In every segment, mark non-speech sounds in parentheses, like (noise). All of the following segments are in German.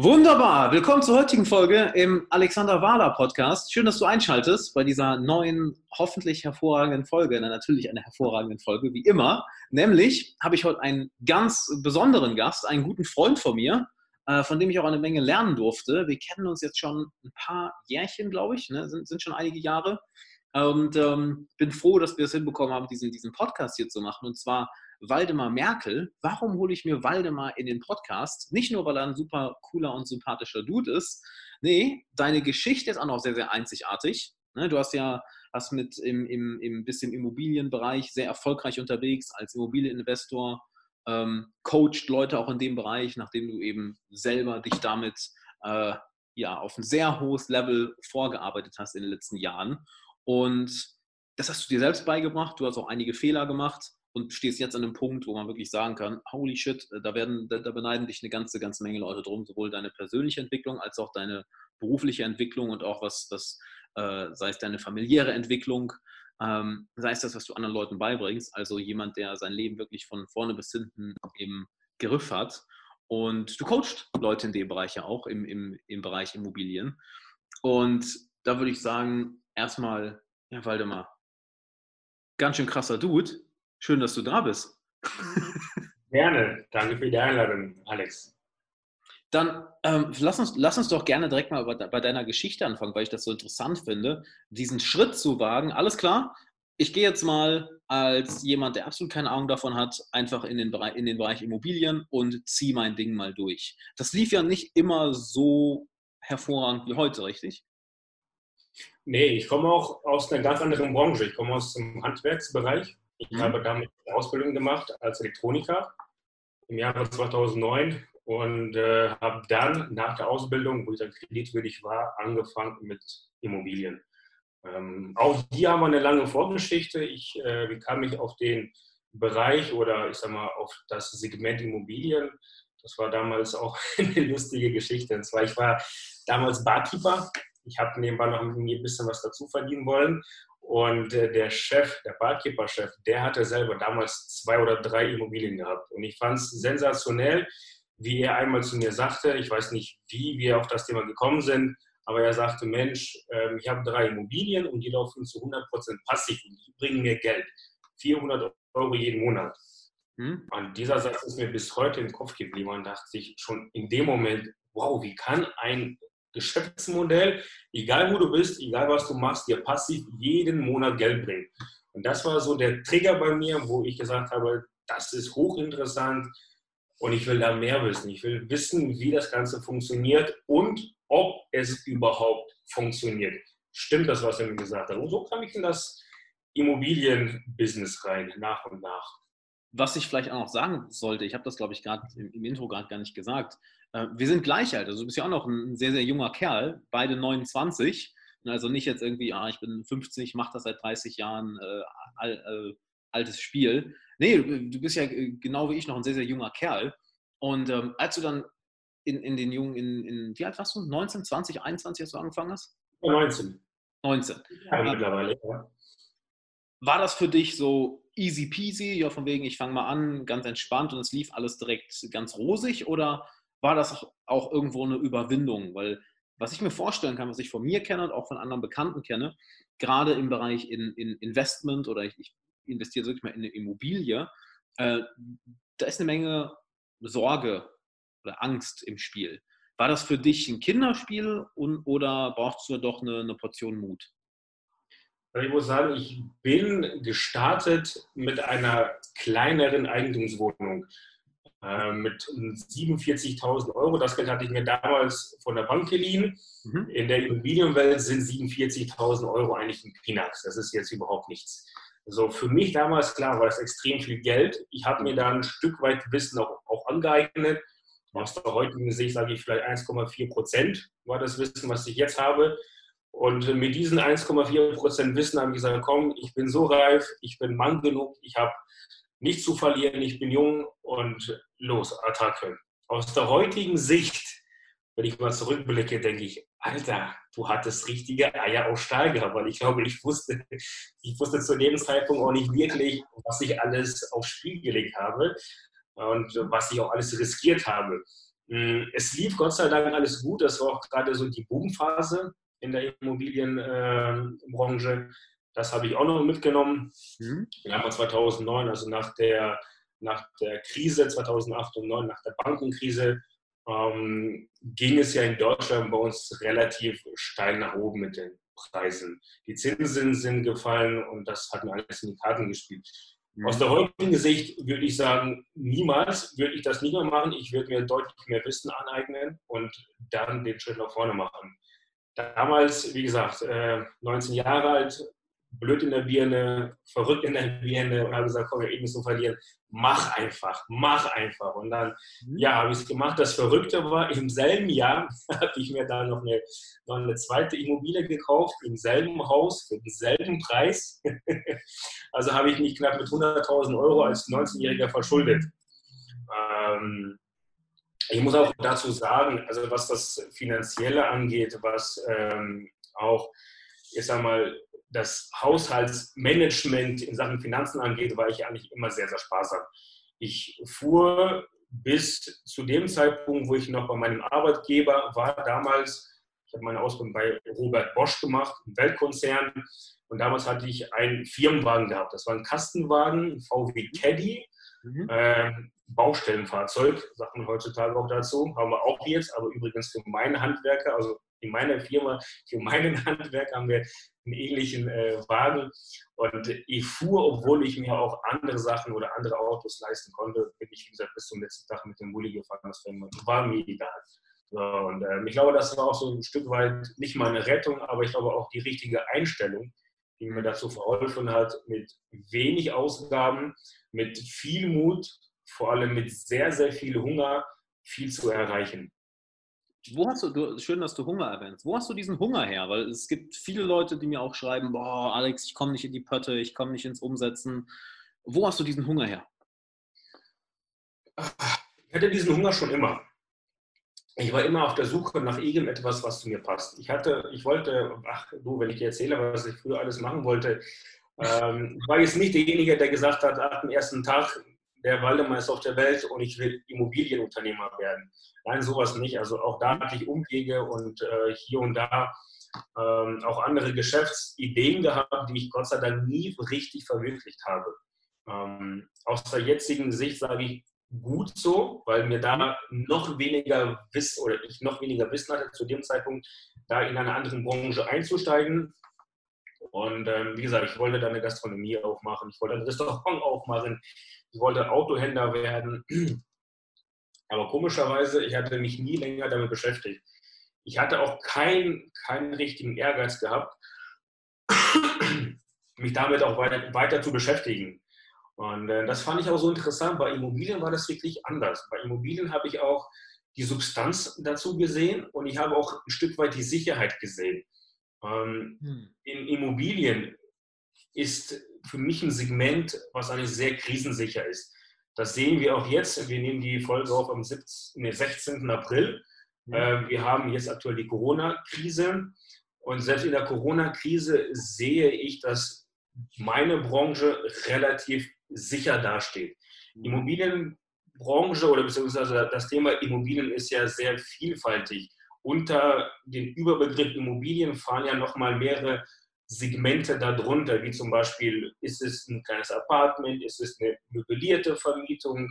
Wunderbar, willkommen zur heutigen Folge im Alexander Wahler Podcast. Schön, dass du einschaltest bei dieser neuen, hoffentlich hervorragenden Folge. Na, natürlich eine hervorragende Folge, wie immer. Nämlich habe ich heute einen ganz besonderen Gast, einen guten Freund von mir, äh, von dem ich auch eine Menge lernen durfte. Wir kennen uns jetzt schon ein paar Jährchen, glaube ich, ne? sind, sind schon einige Jahre. Und ähm, bin froh, dass wir es hinbekommen haben, diesen, diesen Podcast hier zu machen. Und zwar Waldemar Merkel. Warum hole ich mir Waldemar in den Podcast? Nicht nur, weil er ein super cooler und sympathischer Dude ist. Nee, deine Geschichte ist auch noch sehr, sehr einzigartig. Ne, du hast ja hast mit im, im, im bisschen Immobilienbereich sehr erfolgreich unterwegs als Immobilieninvestor, ähm, coacht Leute auch in dem Bereich, nachdem du eben selber dich damit äh, ja, auf ein sehr hohes Level vorgearbeitet hast in den letzten Jahren. Und das hast du dir selbst beigebracht. Du hast auch einige Fehler gemacht und stehst jetzt an einem Punkt, wo man wirklich sagen kann, holy shit, äh, da, werden, da, da beneiden dich eine ganze, ganze Menge Leute drum, sowohl deine persönliche Entwicklung als auch deine berufliche Entwicklung und auch was, was äh, sei es deine familiäre Entwicklung, ähm, sei es das, was du anderen Leuten beibringst, also jemand, der sein Leben wirklich von vorne bis hinten im Griff hat. Und du coachst Leute in dem Bereich ja auch, im, im, im Bereich Immobilien. Und da würde ich sagen, erstmal, ja, Waldemar, ganz schön krasser Dude. Schön, dass du da bist. (laughs) Gerne. Danke für die Einladung, Alex. Dann ähm, lass, uns, lass uns doch gerne direkt mal bei, deiner Geschichte anfangen, weil ich das so interessant finde, diesen Schritt zu wagen. Alles klar, ich gehe jetzt mal als jemand, der absolut keine Ahnung davon hat, einfach in den, Bereich, in den Bereich Immobilien und ziehe mein Ding mal durch. Das lief ja nicht immer so hervorragend wie heute, richtig? Nee, ich komme auch aus einer ganz anderen Branche. Ich komme aus dem Handwerksbereich. Ich mhm. habe damit eine Ausbildung gemacht als Elektroniker im Jahre 2009 und äh, habe dann nach der Ausbildung, wo ich dann kreditwürdig war, angefangen mit Immobilien. Ähm, auch hier haben wir eine lange Vorgeschichte. Ich, äh, kam ich auf den Bereich oder ich sag mal auf das Segment Immobilien? Das war damals auch (laughs) eine lustige Geschichte. Und zwar, ich war damals Barkeeper. Ich habe nebenbei noch ein bisschen was dazu verdienen wollen. Und äh, der Chef, der Barkeeper-Chef, der hatte selber damals zwei oder drei Immobilien gehabt. Und ich fand es sensationell, wie er einmal zu mir sagte, ich weiß nicht, wie wir auf das Thema gekommen sind, aber er sagte, Mensch, ähm, ich habe drei Immobilien und die laufen zu 100% passiv und die bringen mir Geld. 400 Euro jeden Monat. Hm? Und dieser Satz ist mir bis heute im Kopf geblieben und dachte ich schon in dem Moment, wow, wie kann ein Geschäftsmodell, egal wo du bist, egal was du machst, dir passiv jeden Monat Geld bringen. Und das war so der Trigger bei mir, wo ich gesagt habe, das ist hochinteressant und ich will da mehr wissen. Ich will wissen, wie das Ganze funktioniert und ob es überhaupt funktioniert. Stimmt das, was er mir gesagt hat? Und so kam ich in das Immobilienbusiness rein, nach und nach. Was ich vielleicht auch noch sagen sollte, ich habe das, glaube ich, gerade im, im, Intro gerade gar nicht gesagt. Äh, wir sind gleich alt, also du bist ja auch noch ein sehr, sehr junger Kerl, beide 29. Also nicht jetzt irgendwie, ah, ich bin 50, mache das seit 30 Jahren, äh, all, äh, altes Spiel. Nee, du bist ja äh, genau wie ich noch ein sehr, sehr junger Kerl. Und ähm, als du dann in, in den jungen, in, in, wie alt warst du? 19, 20, 21, als du angefangen hast? 19. 19. Ja, mittlerweile, ja. War das für dich so easy peasy, ja, von wegen, ich fange mal an, ganz entspannt und es lief alles direkt ganz rosig? Oder war das auch irgendwo eine Überwindung? Weil was ich mir vorstellen kann, was ich von mir kenne und auch von anderen Bekannten kenne, gerade im Bereich in, in Investment oder ich, ich investiere wirklich mal in eine Immobilie, äh, da ist eine Menge Sorge oder Angst im Spiel. War das für dich ein Kinderspiel und, oder brauchst du doch eine, eine Portion Mut? Also ich muss sagen, ich bin gestartet mit einer kleineren Eigentumswohnung mit 47.000 Euro. Das Geld hatte ich mir damals von der Bank geliehen. Mhm. In der Immobilienwelt sind 47.000 Euro eigentlich ein Peanuts. Das ist jetzt überhaupt nichts. Also für mich damals, klar, war das extrem viel Geld. Ich habe mir da ein Stück weit Wissen auch, auch angeeignet. Aus der heutigen Sicht sage ich vielleicht 1,4 Prozent war das Wissen, was ich jetzt habe. Und mit diesen 1,4 Prozent Wissen habe ich gesagt, komm, ich bin so reif, ich bin Mann genug, ich habe nichts zu verlieren, ich bin jung und los, Attacke. Aus der heutigen Sicht, wenn ich mal zurückblicke, denke ich, Alter, du hattest richtige Eier auf Stahl gehabt, weil ich glaube, ich wusste, ich wusste zu dem Zeitpunkt auch nicht wirklich, was ich alles aufs Spiel gelegt habe und was ich auch alles riskiert habe. Mm, es lief Gott sei Dank alles gut. Das war auch gerade so die Boomphase in der Immobilienbranche. Das habe ich auch noch mitgenommen. Mhm. Im Jahr 2009, also nach der, nach der Krise 2008 und 2009, nach der Bankenkrise, ähm, ging es ja in Deutschland bei uns relativ steil nach oben mit den Preisen. Die Zinsen sind gefallen und das hat mir alles in die Karten gespielt. Aus mhm. der heutigen Sicht würde ich sagen, niemals würde ich das nie mehr machen. Ich würde mir deutlich mehr Wissen aneignen und dann den Schritt nach vorne machen. Damals, wie gesagt, 19 äh, Jahre alt, blöd in der Birne, verrückt in der Birne und habe gesagt, komm, wir eben so verlieren. Mach einfach, mach einfach. Und dann, mhm. ja, habe ich es gemacht. Das Verrückte war, im selben Jahr (laughs) habe ich mir dann noch eine, noch eine zweite Immobilie gekauft, im selben Haus, für denselben Preis. (laughs) also habe ich mich knapp mit 100.000 Euro als 19-Jähriger verschuldet. Ähm, ich muss auch dazu sagen, also was das Finanzielle angeht, was ähm, auch, ich sag mal, das Haushaltsmanagement in Sachen Finanzen angeht, war ich eigentlich immer sehr, sehr sparsam. Ich fuhr bis zu dem Zeitpunkt, wo ich noch bei meinem Arbeitgeber war, damals, ich habe meine Ausbildung bei Robert Bosch gemacht, einem Weltkonzern, und damals hatte ich einen Firmenwagen gehabt. Das war ein Kastenwagen, ein VW Caddy, mhm. äh, Baustellenfahrzeug, sagt man heutzutage auch dazu, haben wir auch jetzt, aber übrigens für meine Handwerker, also in meiner Firma, (laughs) für meinen Handwerk haben wir einen ähnlichen äh, Wagen. Und ich fuhr, obwohl ich mir auch andere Sachen oder andere Autos leisten konnte, bin ich, wie gesagt, bis zum letzten Tag mit dem Bulli gefahren. Das war mir egal. So, und äh, ich glaube, das war auch so ein Stück weit nicht mal eine Rettung, aber ich glaube auch die richtige Einstellung, die mir dazu verholfen hat, mit wenig Ausgaben, mit viel Mut, vor allem mit sehr, sehr viel Hunger, viel zu erreichen. Wo hast du, du, schön, dass du Hunger erwähnst, wo hast du diesen Hunger her? Weil es gibt viele Leute, die mir auch schreiben, boah, Alex, ich komme nicht in die Pötte, ich komme nicht ins Umsetzen. Wo hast du diesen Hunger her? Ich hatte diesen Hunger schon immer. Ich war immer auf der Suche nach irgendetwas, was zu mir passt. Ich hatte, ich wollte, ach du, wenn ich dir erzähle, was ich früher alles machen wollte, ähm, war jetzt nicht derjenige, der gesagt hat, ab dem ersten Tag, der Waldemar ist auf der Welt und ich will Immobilienunternehmer werden. Nein, sowas nicht. Also auch da hatte ich Umwege und äh, hier und da ähm, auch andere Geschäftsideen gehabt, die ich Gott sei Dank nie richtig verwirklicht habe. Ähm, aus der jetzigen Sicht sage ich gut so, weil mir da noch weniger Wissen oder ich noch weniger Wissen hatte zu dem Zeitpunkt, da in einer anderen Branche einzusteigen. Und ähm, wie gesagt, ich wollte da eine Gastronomie aufmachen, ich wollte ein Restaurant aufmachen, ich wollte Autohändler werden. Aber komischerweise, ich hatte mich nie länger damit beschäftigt. Ich hatte auch keinen keinen richtigen Ehrgeiz gehabt, mich damit auch weiter, weiter zu beschäftigen. Und äh, das fand ich auch so interessant. Bei Immobilien war das wirklich anders. Bei Immobilien habe ich auch die Substanz dazu gesehen und ich habe auch ein Stück weit die Sicherheit gesehen. Ähm, hm. In Immobilien ist für mich ein Segment, was eigentlich sehr krisensicher ist. Das sehen wir auch jetzt. Wir nehmen die Folge auf am 17, nee, 16. April. Mhm. wir haben jetzt aktuell die Corona-Krise. Und selbst in der Corona-Krise sehe ich, dass meine Branche relativ sicher dasteht. Die mhm. Immobilienbranche oder beziehungsweise das Thema Immobilien ist ja sehr vielfältig. Unter den Überbegriff Immobilien fallen ja nochmal mehrere Segmente darunter, wie zum Beispiel, ist es ein kleines Apartment, ist es eine möblierte Vermietung,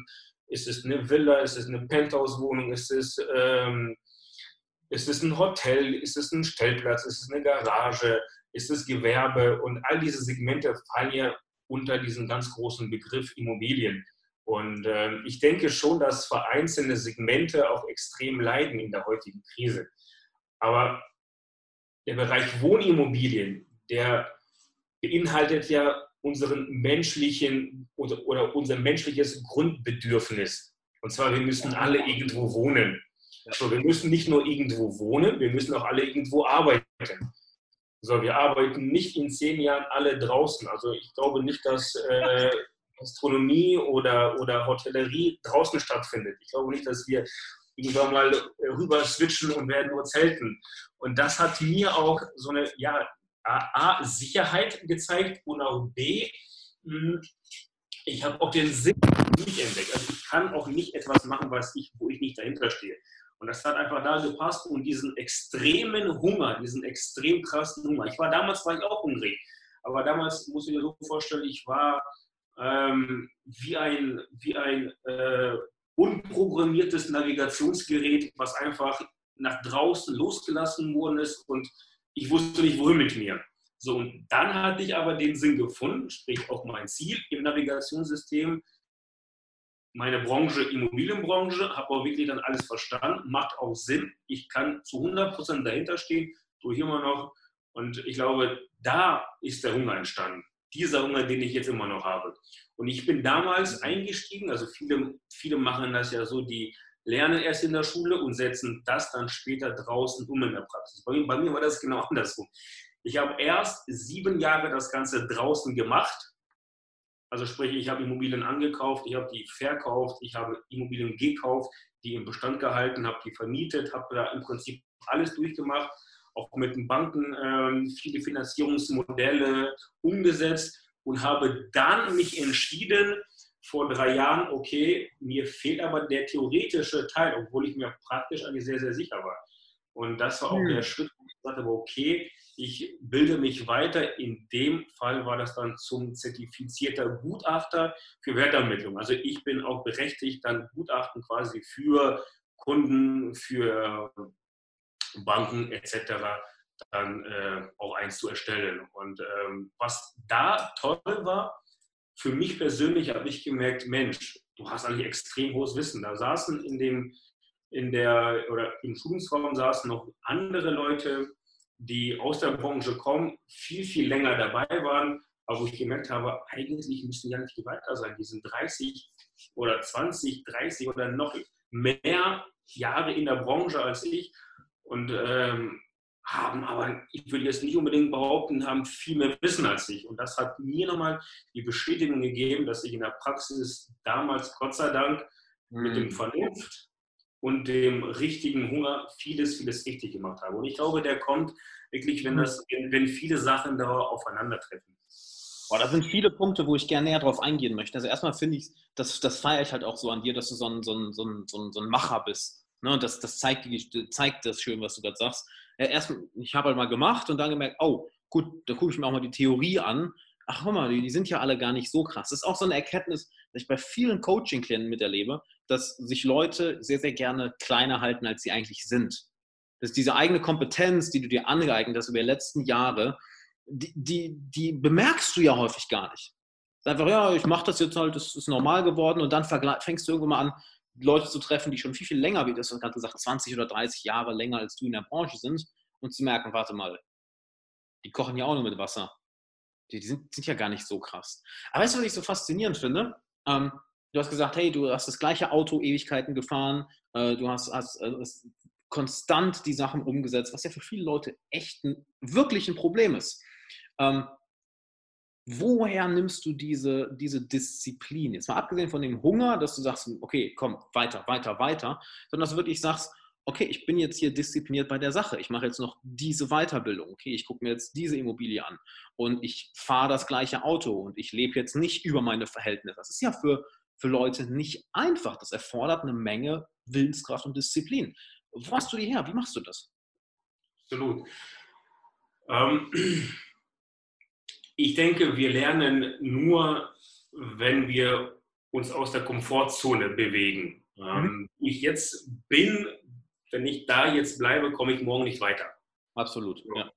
ist es eine Villa, ist es eine Penthouse-Wohnung, ist es, ähm, ist es ein Hotel, ist es ein Stellplatz, ist es eine Garage, ist es Gewerbe und all diese Segmente fallen ja unter diesen ganz großen Begriff Immobilien. Und äh, ich denke schon, dass vereinzelte Segmente auch extrem leiden in der heutigen Krise. Aber der Bereich Wohnimmobilien, der beinhaltet ja unseren menschlichen oder, oder unser menschliches Grundbedürfnis. Und zwar, wir müssen alle irgendwo wohnen. Also wir müssen nicht nur irgendwo wohnen, wir müssen auch alle irgendwo arbeiten. So, wir arbeiten nicht in zehn Jahren alle draußen. Also ich glaube nicht, dass äh, (laughs) Gastronomie oder, oder Hotellerie draußen stattfindet. Ich glaube nicht, dass wir irgendwann mal rüber switchen und werden nur zelten. Und das hat mir auch so eine ja, A, Sicherheit gezeigt und auch B, hm, ich habe auch den Sinn nicht entdeckt. Also ich kann auch nicht etwas machen, was ich, wo ich nicht dahinter stehe. Und das hat einfach da gepasst und diesen extremen Hunger, diesen extrem krassen Hunger. Ich war damals war ich auch hungrig, aber damals muss ich mir so vorstellen, ich war ähm, wie ein, wie ein äh, unprogrammiertes Navigationsgerät, was einfach nach draußen losgelassen worden ist und ich wusste nicht, wohin mit mir. So, und dann hatte ich aber den Sinn gefunden, sprich auch mein Ziel im Navigationssystem, meine Branche, Immobilienbranche, habe auch wirklich dann alles verstanden, macht auch Sinn. Ich kann zu 100% dahinter stehen, tue immer noch. Und ich glaube, da ist der Hunger entstanden. Dieser Hunger, den ich jetzt immer noch habe. Und ich bin damals eingestiegen, also viele, viele machen das ja so, die lernen erst in der Schule und setzen das dann später draußen um in der Praxis. Bei bei mir war das genau (laughs) andersrum. Ich habe erst sieben Jahre das Ganze draußen gemacht also sprich, ich habe Immobilien angekauft, ich habe die verkauft, ich habe Immobilien gekauft, die im Bestand gehalten, habe die vermietet, habe da im Prinzip alles durchgemacht, auch mit den Banken ähm, viele Finanzierungsmodelle umgesetzt und habe dann mich entschieden, vor drei Jahren, okay, mir fehlt aber der theoretische Teil, obwohl ich mir praktisch eigentlich sehr, sehr sicher war. Und das war auch hm. der Schritt, wo ich sagte, okay, ich bilde mich weiter. In dem Fall war das dann zum zertifizierter Gutachter für Wertermittlung. Also ich bin auch berechtigt, dann Gutachten quasi für Kunden, für Banken etc. dann äh, auch eins zu erstellen. Und ähm, was da toll war, für mich persönlich habe ich gemerkt, Mensch, du hast eigentlich extrem hohes Wissen. Da saßen in dem in der oder im Schulungsraum saßen noch andere Leute, die aus der Branche kommen, viel, viel länger dabei waren, aber wo ich gemerkt habe, eigentlich müssen die ja nicht weiter sein. Die sind 30 oder 20, 30 oder noch mehr Jahre in der Branche als ich und ähm, haben aber, ich würde jetzt nicht unbedingt behaupten, haben viel mehr Wissen als ich. Und das hat mir nochmal die Bestätigung gegeben, dass ich in der Praxis damals, Gott sei Dank, mhm. mit dem Vernunft und dem richtigen Hunger vieles, vieles richtig gemacht habe. Und ich glaube, der kommt wirklich, wenn, das, wenn viele Sachen da aufeinandertreffen. Boah, da sind viele Punkte, wo ich gerne näher drauf eingehen möchte. Also erstmal finde ich, das, das feiere ich halt auch so an dir, dass du so ein, so ein, so ein, so ein, Macher bist. Ne? Das, das zeigt, zeigt das schön, was du gerade sagst. Ja, erst, ich habe halt mal gemacht und dann gemerkt, oh, gut, da gucke ich mir auch mal die Theorie an. Ach, guck mal, die, die sind ja alle gar nicht so krass. Das ist auch so eine Erkenntnis, dass ich bei vielen Coaching-Klienten miterlebe, dass sich Leute sehr, sehr gerne kleiner halten, als sie eigentlich sind. Das ist diese eigene Kompetenz, die du dir angeeignet hast über die letzten Jahre, die, die, die bemerkst du ja häufig gar nicht. Einfach, ja, ich mache das jetzt halt, das ist normal geworden und dann fängst du irgendwann mal an, Leute zu treffen, die schon viel, viel länger, wie du hast gerade gesagt, 20 oder 30 Jahre länger als du in der Branche sind und zu merken, warte mal, die kochen ja auch nur mit Wasser. Die, die sind, sind, ja gar nicht so krass. Aber weißt du, was ich so faszinierend finde? Ähm, du hast gesagt, hey, du hast das gleiche Auto Ewigkeiten gefahren, äh, du hast, hast äh, konstant die Sachen umgesetzt, was ja für viele Leute echt ein, wirklich ein Problem ist. Ähm, woher nimmst du diese, diese Disziplin? Jetzt mal abgesehen von dem Hunger, dass du sagst, okay, komm, weiter, weiter, weiter, sondern dass du wirklich sagst, okay, ich bin jetzt hier diszipliniert bei der Sache. Ich mache jetzt noch diese Weiterbildung. Okay, ich gucke mir jetzt diese Immobilie an und ich fahre das gleiche Auto und ich lebe jetzt nicht über meine Verhältnisse. Das ist ja für, für Leute nicht einfach. Das erfordert eine Menge Willenskraft und Disziplin. Wo hast du die her? Wie machst du das? Absolut. Ähm, ich denke, wir lernen nur, wenn wir uns aus der Komfortzone bewegen. Mhm. Ähm, ich jetzt bin, wenn ich da jetzt bleibe, komme ich morgen nicht weiter. Absolut, ja.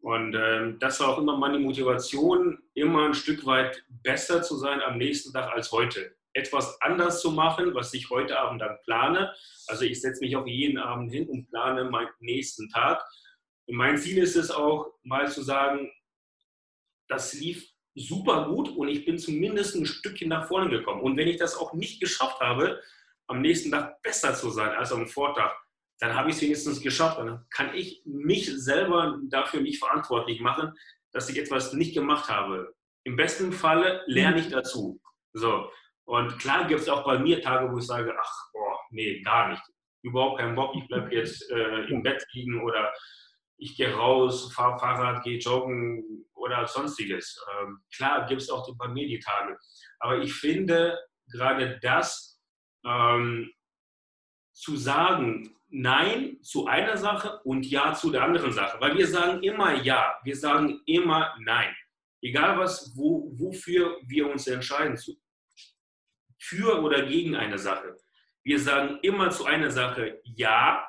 Und ähm, das war auch immer meine Motivation, immer ein Stück weit besser zu sein am nächsten Tag als heute etwas anders zu machen, was ich heute Abend dann plane. Also ich setze mich auch jeden Abend hin und plane meinen nächsten Tag. Und mein Ziel ist es auch, mal zu sagen, das lief super gut und ich bin zumindest ein Stückchen nach vorne gekommen. Und wenn ich das auch nicht geschafft habe, am nächsten Tag besser zu sein als am Vortag, dann habe ich es wenigstens geschafft. Dann kann ich mich selber dafür nicht verantwortlich machen, dass ich etwas nicht gemacht habe. Im besten Falle lerne ich dazu. So. Und klar gibt es auch bei mir Tage, wo ich sage, ach, boah, nee, gar nicht. Überhaupt keinen Bock, ich bleibe jetzt äh, im Bett liegen oder ich gehe raus, fahre Fahrrad, gehe joggen oder sonstiges. Ähm, klar gibt es auch die Tage. Aber ich finde gerade das, ähm, zu sagen Nein zu einer Sache und Ja zu der anderen Sache. Weil wir sagen immer Ja, wir sagen immer Nein. Egal was, wo, wofür wir uns entscheiden, zu, für oder gegen eine Sache. Wir sagen immer zu einer Sache Ja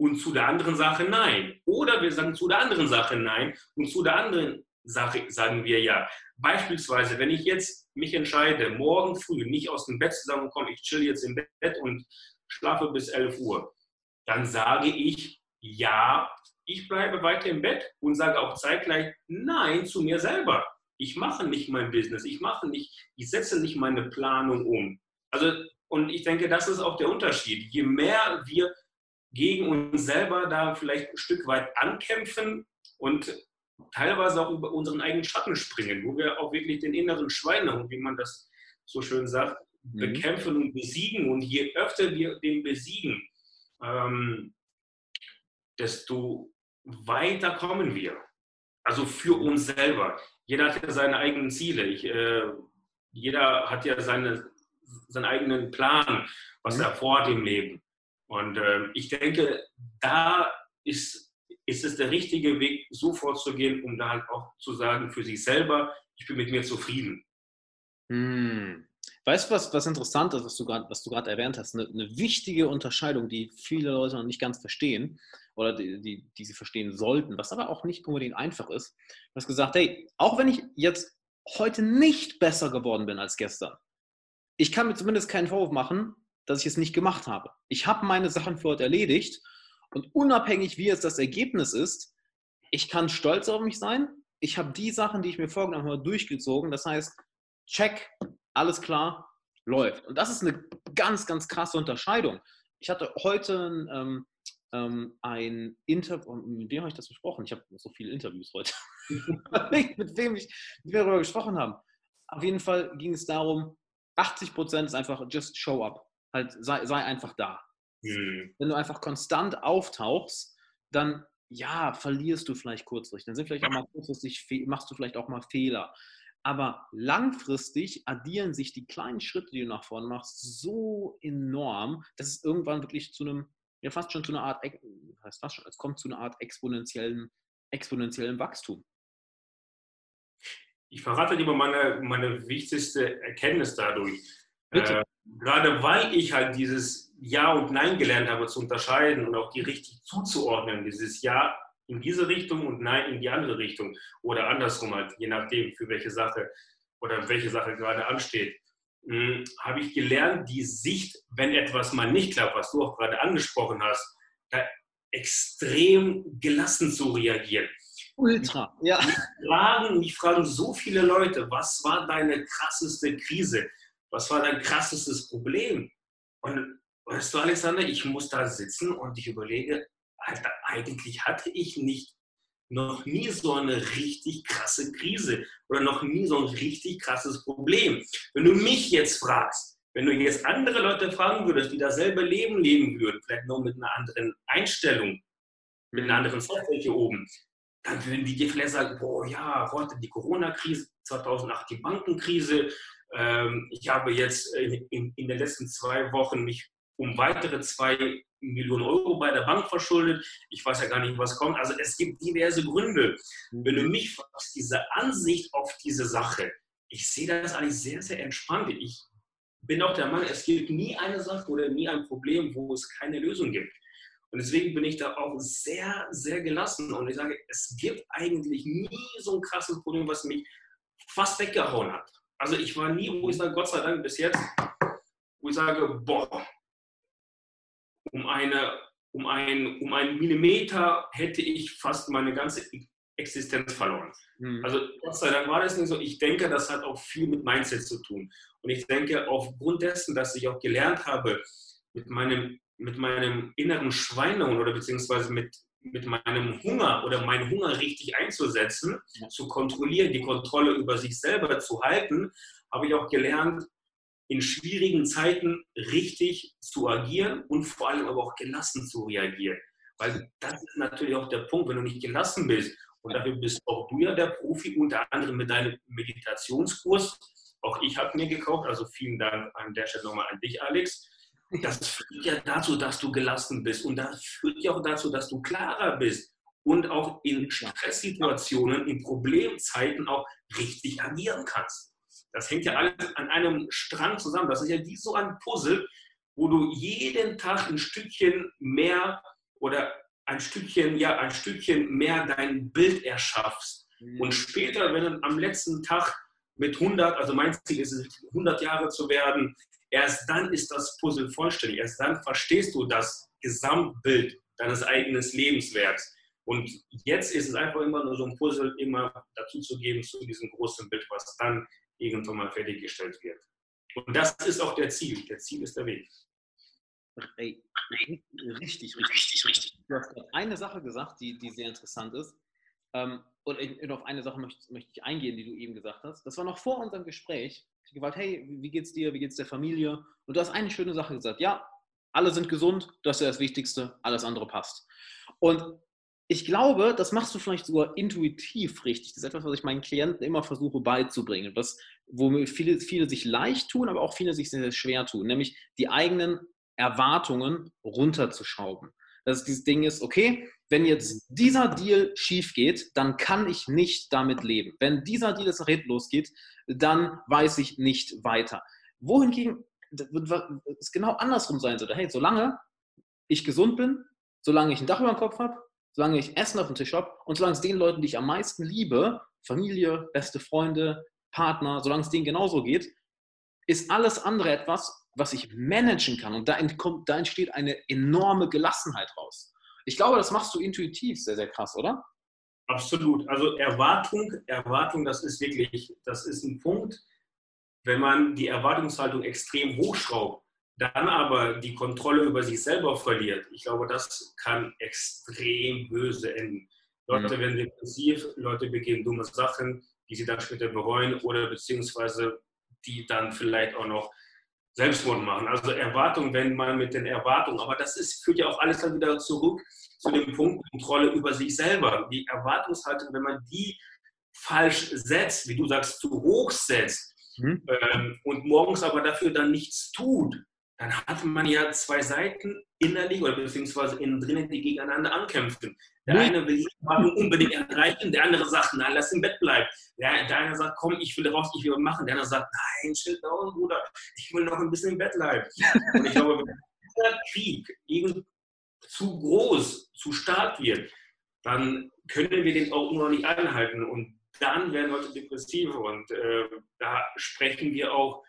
und zu der anderen Sache Nein. Oder wir sagen zu der anderen Sache Nein und zu der anderen Sache sagen wir Ja. Beispielsweise, wenn ich jetzt mich entscheide, morgen früh nicht aus dem Bett zusammenkomme, ich chill jetzt im Bett und schlafe bis 11 Uhr, dann sage ich ja, ich bleibe weiter im Bett und sage auch zeitgleich nein zu mir selber. Ich mache nicht mein Business, ich mache nicht, ich setze nicht meine Planung um. Also, und ich denke, das ist auch der Unterschied. Je mehr wir gegen uns selber da vielleicht ein Stück weit ankämpfen und teilweise auch über unseren eigenen Schatten springen, wo wir auch wirklich den inneren Schweinehund, wie man das so schön sagt, mhm. bekämpfen und besiegen. Und je öfter wir den besiegen, ähm, desto weiter kommen wir. Also für uns selber. Jeder hat ja seine eigenen Ziele. Ich, äh, jeder hat ja seine, seinen eigenen Plan, was mhm. er vorhat im Leben. Und äh, ich denke, da ist, ist es der richtige Weg, so vorzugehen, um da halt auch zu sagen für sich selber, ich bin mit mir zufrieden. Hm. Weißt du, was, was interessant ist, was du gerade erwähnt hast? Eine, eine, wichtige Unterscheidung, die viele Leute noch nicht ganz verstehen oder die, die, die sie verstehen sollten, was aber auch nicht unbedingt einfach ist. Du hast gesagt, hey, auch wenn ich jetzt heute nicht besser geworden bin als gestern, ich kann mir zumindest keinen Vorwurf machen, dass ich es nicht gemacht habe. Ich habe meine Sachen für heute erledigt und unabhängig, wie jetzt das Ergebnis ist, ich kann stolz auf mich sein. Ich habe die Sachen, die ich mir vorgenommen habe, durchgezogen. Das heißt, check, alles klar, läuft. Und das ist eine ganz, ganz krasse Unterscheidung. Ich hatte heute ähm, ähm, ein Interview, mit wem habe ich das besprochen? Ich habe so viele Interviews heute, (laughs) mit wem ich, mit wir darüber gesprochen haben. Auf jeden Fall ging es darum, 80 Prozent ist einfach just show up. Halt, sei, sei einfach da. Mhm. Wenn du einfach konstant auftauchst, dann ja, verlierst du vielleicht kurzfristig. Dann sind vielleicht auch mal kurzfristig, machst du vielleicht auch mal Fehler. Aber langfristig addieren sich die kleinen Schritte, die du nach vorne machst, so enorm, dass es irgendwann wirklich zu einem, ja fast schon zu einer Art, heißt fast schon, es kommt zu einer Art exponentiellen, exponentiellen Wachstum. Ich verrate dir mal meine, meine wichtigste Erkenntnis dadurch. Äh, gerade weil ich halt dieses Ja und Nein gelernt habe zu unterscheiden und auch die richtig zuzuordnen, dieses Ja in diese Richtung und Nein in die andere Richtung oder andersrum halt, je nachdem, für welche Sache oder welche Sache gerade ansteht, hm, habe ich gelernt, die Sicht, wenn etwas mal nicht klappt, was du auch gerade angesprochen hast, da extrem gelassen zu reagieren. Ultra, ja. Mich fragen, mich fragen so viele Leute, was war deine krasseste Krise? Was war dein krassestes Problem? Und weißt du, Alexander, ich muss da sitzen und ich überlege, Alter, eigentlich hatte ich nicht noch nie so eine richtig krasse Krise oder noch nie so ein richtig krasses Problem. Wenn du mich jetzt fragst, wenn du jetzt andere Leute fragen würdest, die dasselbe Leben leben würden, vielleicht nur mit einer anderen Einstellung, mit einer anderen Software hier oben, dann würden die dir vielleicht sagen, boah, ja, heute die Corona-Krise, 2008 die Bankenkrise, ähm, ich habe jetzt in, in, in den letzten zwei Wochen mich um weitere zwei Millionen Euro bei der Bank verschuldet. Ich weiß ja gar nicht, was kommt. Also es gibt diverse Gründe. Wenn du mich fragst, diese Ansicht auf diese Sache, ich sehe das eigentlich sehr, sehr entspannt. Ich bin auch der Mann, es gibt nie eine Sache oder nie ein Problem, wo es keine Lösung gibt. Und deswegen bin ich da auch sehr, sehr gelassen. Und ich sage, es gibt eigentlich nie so ein krasses Problem, was mich fast weggehauen hat. Also ich war nie, wo ich sage, Gott sei Dank bis jetzt, wo ich sage, boah, um, eine, um, ein, um einen Millimeter hätte ich fast meine ganze Existenz verloren. Mhm. Also Gott sei Dank war das nicht so. Ich denke, das hat auch viel mit Mindset zu tun. Und ich denke, aufgrund dessen, dass ich auch gelernt habe, mit meinem, mit meinem inneren Schweinehund oder beziehungsweise mit, mit meinem Hunger oder meinen Hunger richtig einzusetzen, zu kontrollieren, die Kontrolle über sich selber zu halten, habe ich auch gelernt, in schwierigen Zeiten richtig zu agieren und vor allem aber auch gelassen zu reagieren. Weil das ist natürlich auch der Punkt, wenn du nicht gelassen bist. Und dafür bist auch du ja der Profi, unter anderem mit deinem Meditationskurs. Auch ich habe mir gekauft, also vielen Dank an der Stelle nochmal an dich, Alex. Das führt ja dazu, dass du gelassen bist und das führt ja auch dazu, dass du klarer bist und auch in Stresssituationen, in Problemzeiten auch richtig agieren kannst. Das hängt ja alles an einem Strang zusammen. Das ist ja wie so ein Puzzle, wo du jeden Tag ein Stückchen mehr oder ein Stückchen, ja, ein Stückchen mehr dein Bild erschaffst. Mhm. Und später, wenn du am letzten Tag mit 100, also mein Ziel ist es, 100 Jahre zu werden, erst dann ist das Puzzle vollständig. Erst dann verstehst du das Gesamtbild deines eigenen Lebenswerks. Und jetzt ist es einfach immer nur so ein Puzzle, immer dazu zu geben zu diesem großen Bild, was dann irgendwann mal fertiggestellt wird. Und das ist auch der Ziel. Der Ziel ist der Weg. Ey, richtig, richtig, richtig. Du hast gerade eine Sache gesagt, die, die sehr interessant ist. Ähm, und, und auf eine Sache möchte, möchte, ich eingehen, die du eben gesagt hast. Das war noch vor unserem Gespräch. Ich gefragt, hey, wie geht's dir? Wie geht's der Familie? Und du hast eine schöne Sache gesagt. Ja, alle sind gesund, das ist ja das Wichtigste, alles andere passt. Und ich glaube, das machst du vielleicht sogar intuitiv richtig. Das ist etwas, was ich meinen Klienten immer versuche beizubringen. Was, wo viele, viele sich leicht tun, aber auch viele sich sehr, sehr schwer tun. Nämlich die eigenen Erwartungen runterzuschrauben. Dass dieses Ding ist, okay, wenn jetzt dieser Deal schief geht, dann kann ich nicht damit leben. Wenn dieser Deal jetzt nach hinten losgeht, dann weiß ich nicht weiter. Wohingegen es genau andersrum sein sollte. Hey, solange ich gesund bin, solange ich ein Dach über dem Kopf habe, solange ich Essen auf dem Tisch habe und solange es den Leuten, die ich am meisten liebe, Familie, beste Freunde, Partner, solange es denen genauso geht, ist alles andere etwas, was ich managen kann. Und da, entkommt, da entsteht eine enorme Gelassenheit raus. Ich glaube, das machst du intuitiv sehr, sehr krass, oder? Absolut. Also Erwartung, Erwartung, das ist wirklich, das ist ein Punkt, wenn man die Erwartungshaltung extrem hochschraubt, dann aber die Kontrolle über sich selber verliert, ich glaube, das kann extrem böse enden. Leute mhm. werden depressiv, Leute begehen dumme Sachen, die sie dann später bereuen oder beziehungsweise die dann vielleicht auch noch Selbstmord machen. Also Erwartung, wenn man mit den Erwartungen, aber das ist, führt ja auch alles dann wieder zurück zu dem Punkt Kontrolle über sich selber. Die Erwartungshaltung, wenn man die falsch setzt, wie du sagst, zu hoch setzt mhm. ähm, und morgens aber dafür dann nichts tut, dann hat man ja zwei Seiten innerlich oder beziehungsweise innen drinnen, die gegeneinander ankämpfen. Der mhm. eine will die unbedingt erreichen, der andere sagt, nein, lass im Bett bleiben. Der, der eine sagt, komm, ich will raus, ich will machen. Der andere sagt, nein, chill down, Bruder, ich will noch ein bisschen im Bett bleiben. Und ich glaube, wenn dieser Krieg eben zu groß, zu stark wird, dann können wir den auch noch nicht anhalten. Und dann werden Leute depressiv. Und äh, da sprechen wir auch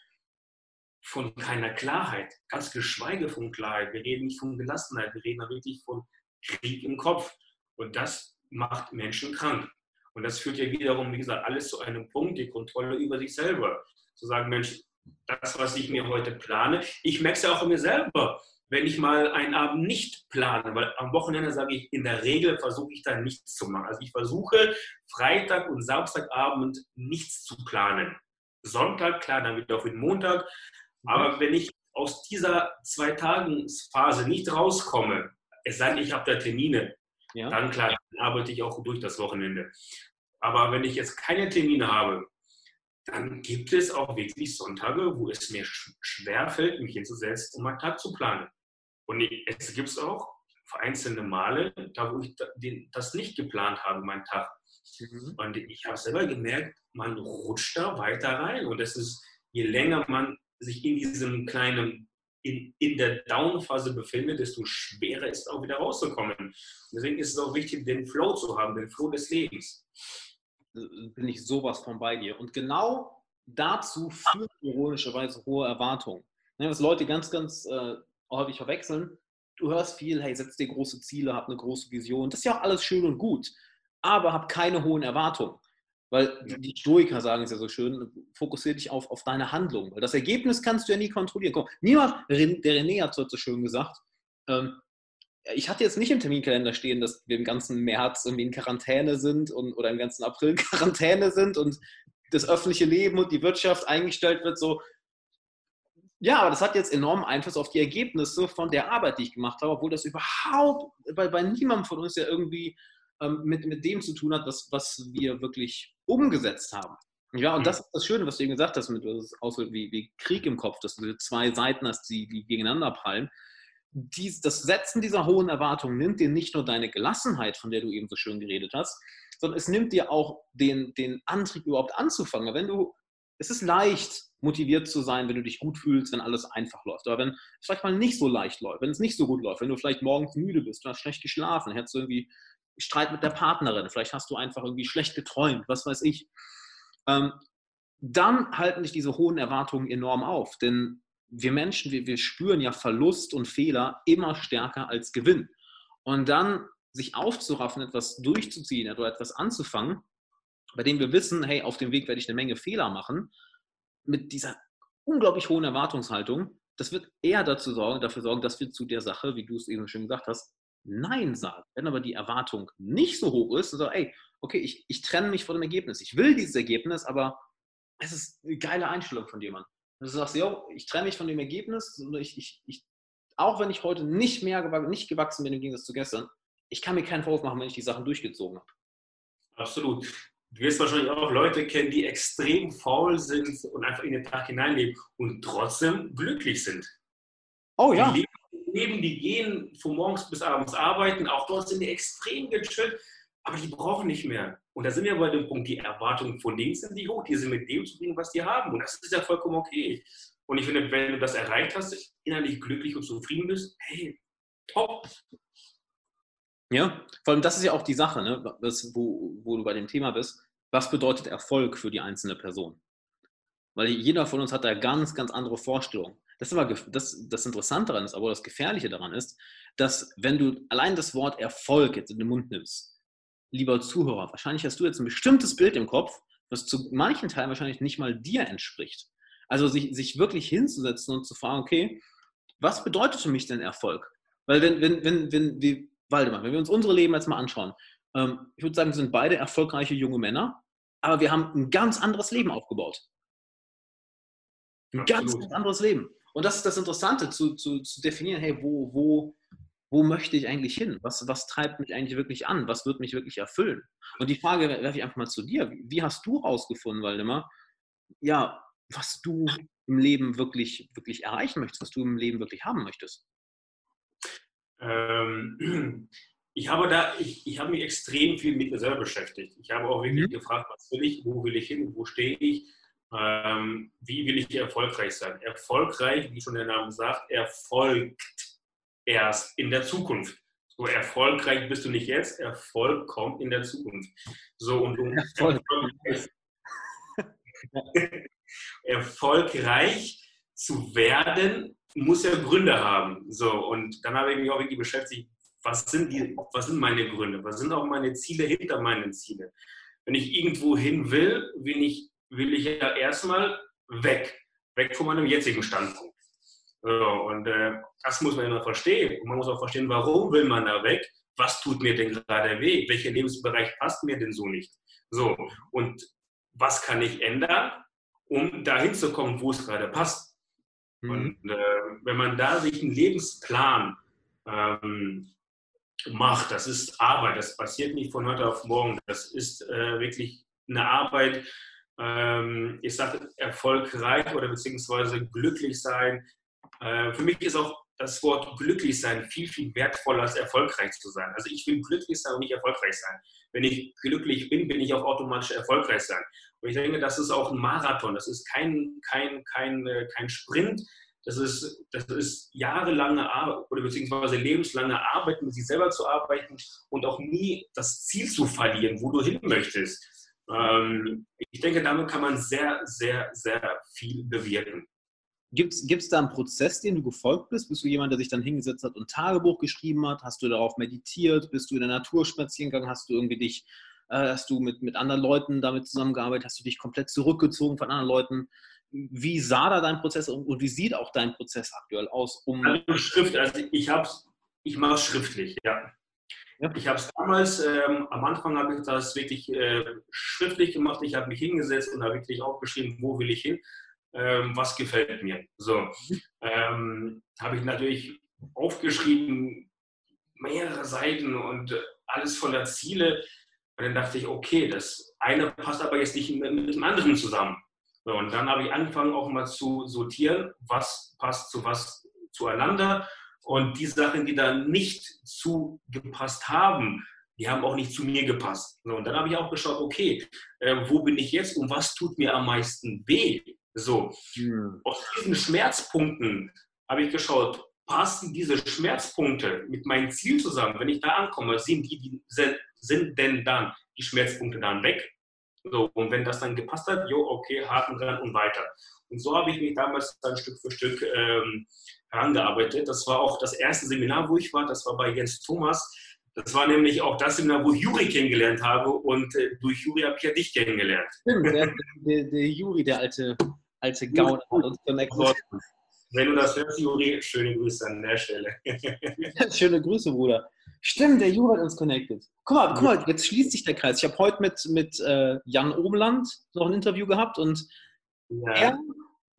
von keiner Klarheit, ganz geschweige von Klarheit. Wir reden nicht von Gelassenheit, wir reden wirklich von Krieg im Kopf. Und das macht Menschen krank. Und das führt ja wiederum, wie gesagt, alles zu einem Punkt, die Kontrolle über sich selber. Zu sagen, Mensch, das, was ich mir heute plane, ich merke es ja auch an mir selber, wenn ich mal einen Abend nicht plane, weil am Wochenende sage ich, in der Regel versuche ich da nichts zu machen. Also ich versuche Freitag und Samstagabend nichts zu planen. Sonntag, klar, dann wieder auf den Montag, aber wenn ich aus dieser zwei Tagen Phase nicht rauskomme, es sei denn, ich habe da Termine, ja. dann klar, dann arbeite ich auch durch das Wochenende. Aber wenn ich jetzt keine Termine habe, dann gibt es auch wirklich Sonntage, wo es mir schwer fällt, mich hinzusetzen, um meinen Tag zu planen. Und es gibt auch vereinzelte Male, da wo ich das nicht geplant habe, meinen Tag. Mhm. Und ich habe selber gemerkt, man rutscht da weiter rein. Und es ist, je länger man sich in diesem kleinen, in, in der Down-Phase befindet, desto schwerer ist es auch wieder rauszukommen. Und deswegen ist es auch wichtig, den Flow zu haben, den Flow des Lebens. Bin ich sowas von bei dir. Und genau dazu führen ironischerweise hohe Erwartungen. Ne, was Leute ganz, ganz äh, häufig verwechseln, du hörst viel, hey, setz dir große Ziele, hab eine große Vision. Das ist ja auch alles schön und gut, aber hab keine hohen Erwartungen. Weil die Stoiker sagen es ja so schön, fokussiere dich auf, auf deine Handlung. Weil das Ergebnis kannst du ja nie kontrollieren. Komm, niemand, der René hat es so schön gesagt, ähm, ich hatte jetzt nicht im Terminkalender stehen, dass wir im ganzen März irgendwie in Quarantäne sind und, oder im ganzen April in Quarantäne sind und das öffentliche Leben und die Wirtschaft eingestellt wird. So, ja, aber das hat jetzt enormen Einfluss auf die Ergebnisse von der Arbeit, die ich gemacht habe, obwohl das überhaupt bei, bei niemandem von uns ja irgendwie ähm, mit, mit dem zu tun hat, was, was wir wirklich umgesetzt haben. Ja, und das ist das Schöne, was du eben gesagt hast, mit das auch so wie, wie Krieg im Kopf, dass du zwei Seiten hast, die, die gegeneinander prallen. Dies, das Setzen dieser hohen Erwartungen nimmt dir nicht nur deine Gelassenheit, von der du eben so schön geredet hast, sondern es nimmt dir auch den, den Antrieb überhaupt anzufangen. Wenn du, es ist leicht, motiviert zu sein, wenn du dich gut fühlst, wenn alles einfach läuft. Aber wenn es vielleicht mal nicht so leicht läuft, wenn es nicht so gut läuft, wenn du vielleicht morgens müde bist, du hast schlecht geschlafen, hättest du irgendwie Streit mit der Partnerin, vielleicht hast du einfach irgendwie schlecht geträumt, was weiß ich ähm, dann halten dich diese hohen Erwartungen enorm auf. Denn wir Menschen, wir, wir spüren ja Verlust und Fehler immer stärker als Gewinn. Und dann sich aufzuraffen, etwas durchzuziehen oder etwas anzufangen, bei dem wir wissen, hey, auf dem Weg werde ich eine Menge Fehler machen, mit dieser unglaublich hohen Erwartungshaltung, das wird eher dazu sorgen, dafür sorgen, dass wir zu der Sache, wie du es eben schon gesagt hast, Nein sagen. Wenn aber die Erwartung nicht so hoch ist, so, ey, okay, ich, ich trenne mich von dem Ergebnis. Ich will dieses Ergebnis, aber es ist eine geile Einstellung von jemandem. Du sagst, yo, ich trenne mich von dem Ergebnis, ich, ich, ich, auch wenn ich heute nicht mehr nicht gewachsen bin im Gegensatz zu gestern, ich kann mir keinen Vorwurf machen, wenn ich die Sachen durchgezogen habe. Absolut. Du wirst wahrscheinlich auch Leute kennen, die extrem faul sind und einfach in den Tag hineinleben und trotzdem glücklich sind. Oh ja. Die leben, die gehen von morgens bis abends arbeiten, auch dort sind die extrem gechillt, aber die brauchen nicht mehr. Und da sind wir bei dem Punkt, die Erwartungen von denen sind die hoch, die sind mit dem zufrieden, was die haben. Und das ist ja vollkommen okay. Und ich finde, wenn du das erreicht hast, innerlich glücklich und zufrieden bist, hey, top. Ja, vor allem das ist ja auch die Sache, ne? das, wo, wo du bei dem Thema bist. Was bedeutet Erfolg für die einzelne Person? Weil jeder von uns hat da ganz, ganz andere Vorstellungen. Das, aber, das, das Interessante daran ist, aber das Gefährliche daran ist, dass wenn du allein das Wort Erfolg jetzt in den Mund nimmst, lieber Zuhörer, wahrscheinlich hast du jetzt ein bestimmtes Bild im Kopf, was zu manchen Teilen wahrscheinlich nicht mal dir entspricht. Also sich, sich wirklich hinzusetzen und zu fragen, okay, was bedeutet für mich denn Erfolg? Weil wenn, wenn, wenn, wenn, wie, Waldemar, wenn wir uns unsere Leben jetzt mal anschauen, ähm, ich würde sagen, wir sind beide erfolgreiche junge Männer, aber wir haben ein ganz anderes Leben aufgebaut. Ein ganz, ganz anderes Leben. Und das ist das Interessante, zu, zu, zu definieren, hey, wo, wo, wo möchte ich eigentlich hin? Was, was treibt mich eigentlich wirklich an? Was wird mich wirklich erfüllen? Und die Frage werfe ich einfach mal zu dir. Wie hast du herausgefunden, Waldemar, ja, was du im Leben wirklich, wirklich erreichen möchtest, was du im Leben wirklich haben möchtest? Ähm, (clears throat) ich habe da, ich, ich habe mich extrem viel mit mir selber beschäftigt. Ich habe auch wirklich mhm. gefragt, was will ich, wo will ich hin, wo stehe ich, ähm, wie will ich erfolgreich sein? Erfolgreich, wie schon der Name sagt, erfolgt erst in der Zukunft. So erfolgreich bist du nicht jetzt, Erfolg kommt in der Zukunft. So und um erfolgreich, (laughs) erfolgreich zu werden, muss er Gründe haben. So und dann habe ich mich auch wirklich beschäftigt, was sind, die, was sind meine Gründe? Was sind auch meine Ziele hinter meinen Zielen? Wenn ich irgendwo hin will, will ich will ich ja erstmal weg, weg von meinem jetzigen Standpunkt. So, und äh, das muss man immer verstehen. Und man muss auch verstehen, warum will man da weg? Was tut mir denn gerade weh? Welcher Lebensbereich passt mir denn so nicht? So, und was kann ich ändern, um dahin zu kommen, wo es gerade passt? Mhm. Und äh, wenn man da sich einen Lebensplan ähm, macht, das ist Arbeit, das passiert nicht von heute auf morgen, das ist äh, wirklich eine Arbeit, ähm, ich sage erfolgreich oder beziehungsweise glücklich sein. Äh, für mich ist auch das Wort glücklich sein viel, viel wertvoller als erfolgreich zu sein. Also ich will glücklich sein und nicht erfolgreich sein. Wenn ich glücklich bin, bin ich auch automatisch erfolgreich sein. Und ich denke, das ist auch ein Marathon. Das ist kein, kein, kein, äh, kein Sprint. Das ist, das ist jahrelange Arbeit oder beziehungsweise lebenslange Arbeit, mit sich selber zu arbeiten und auch nie das Ziel zu verlieren, wo du hin möchtest. Ähm, ich denke, damit kann man sehr, sehr, sehr viel bewirken. Gibt es da einen Prozess, den du gefolgt bist? Bist du jemand, der sich dann hingesetzt hat und Tagebuch geschrieben hat? Hast du darauf meditiert? Bist du in der Natur spazieren gegangen? Hast du irgendwie dich, äh, hast du mit, mit anderen Leuten damit zusammengearbeitet? Hast du dich komplett zurückgezogen von anderen Leuten? Wie sah da dein Prozess und, und wie sieht auch dein Prozess aktuell aus? Um also Schrift, also ich, ich mache es schriftlich, ja. Ja. Ich habe es damals, ähm, am Anfang habe ich das wirklich äh, schriftlich gemacht. Ich habe mich hingesetzt und habe wirklich aufgeschrieben, wo will ich hin, ähm, was gefällt mir. So, ähm, habe ich natürlich aufgeschrieben, mehrere Seiten und alles voller Ziele. Und dann dachte ich, okay, das eine passt aber jetzt nicht mit, mit dem anderen zusammen. So, und dann habe ich angefangen auch mal zu sortieren, was passt zu was zueinander. Und die Sachen, die da nicht zugepasst haben, die haben auch nicht zu mir gepasst. So, und dann habe ich auch geschaut, okay, äh, wo bin ich jetzt und was tut mir am meisten weh? So, mhm. aus diesen Schmerzpunkten habe ich geschaut, passen diese Schmerzpunkte mit meinem Ziel zusammen? Wenn ich da ankomme, sind, die, die, sind denn dann die Schmerzpunkte dann weg? So, und wenn das dann gepasst hat, jo, okay, Haken dran und weiter. Und so habe ich mich damals dann Stück für Stück ähm, herangearbeitet. Das war auch das erste Seminar, wo ich war. Das war bei Jens Thomas. Das war nämlich auch das Seminar, wo ich Juri kennengelernt habe und äh, durch Juri habe ich ja dich kennengelernt. Stimmt, der, der, der Juri, der alte, alte Gauner, hat uns connected. Wenn du das hörst, Juri, schöne Grüße an der Stelle. (laughs) schöne Grüße, Bruder. Stimmt, der Juri hat uns connected. Guck mal, guck mal, jetzt schließt sich der Kreis. Ich habe heute mit, mit äh, Jan Obenland noch ein Interview gehabt und ja. er,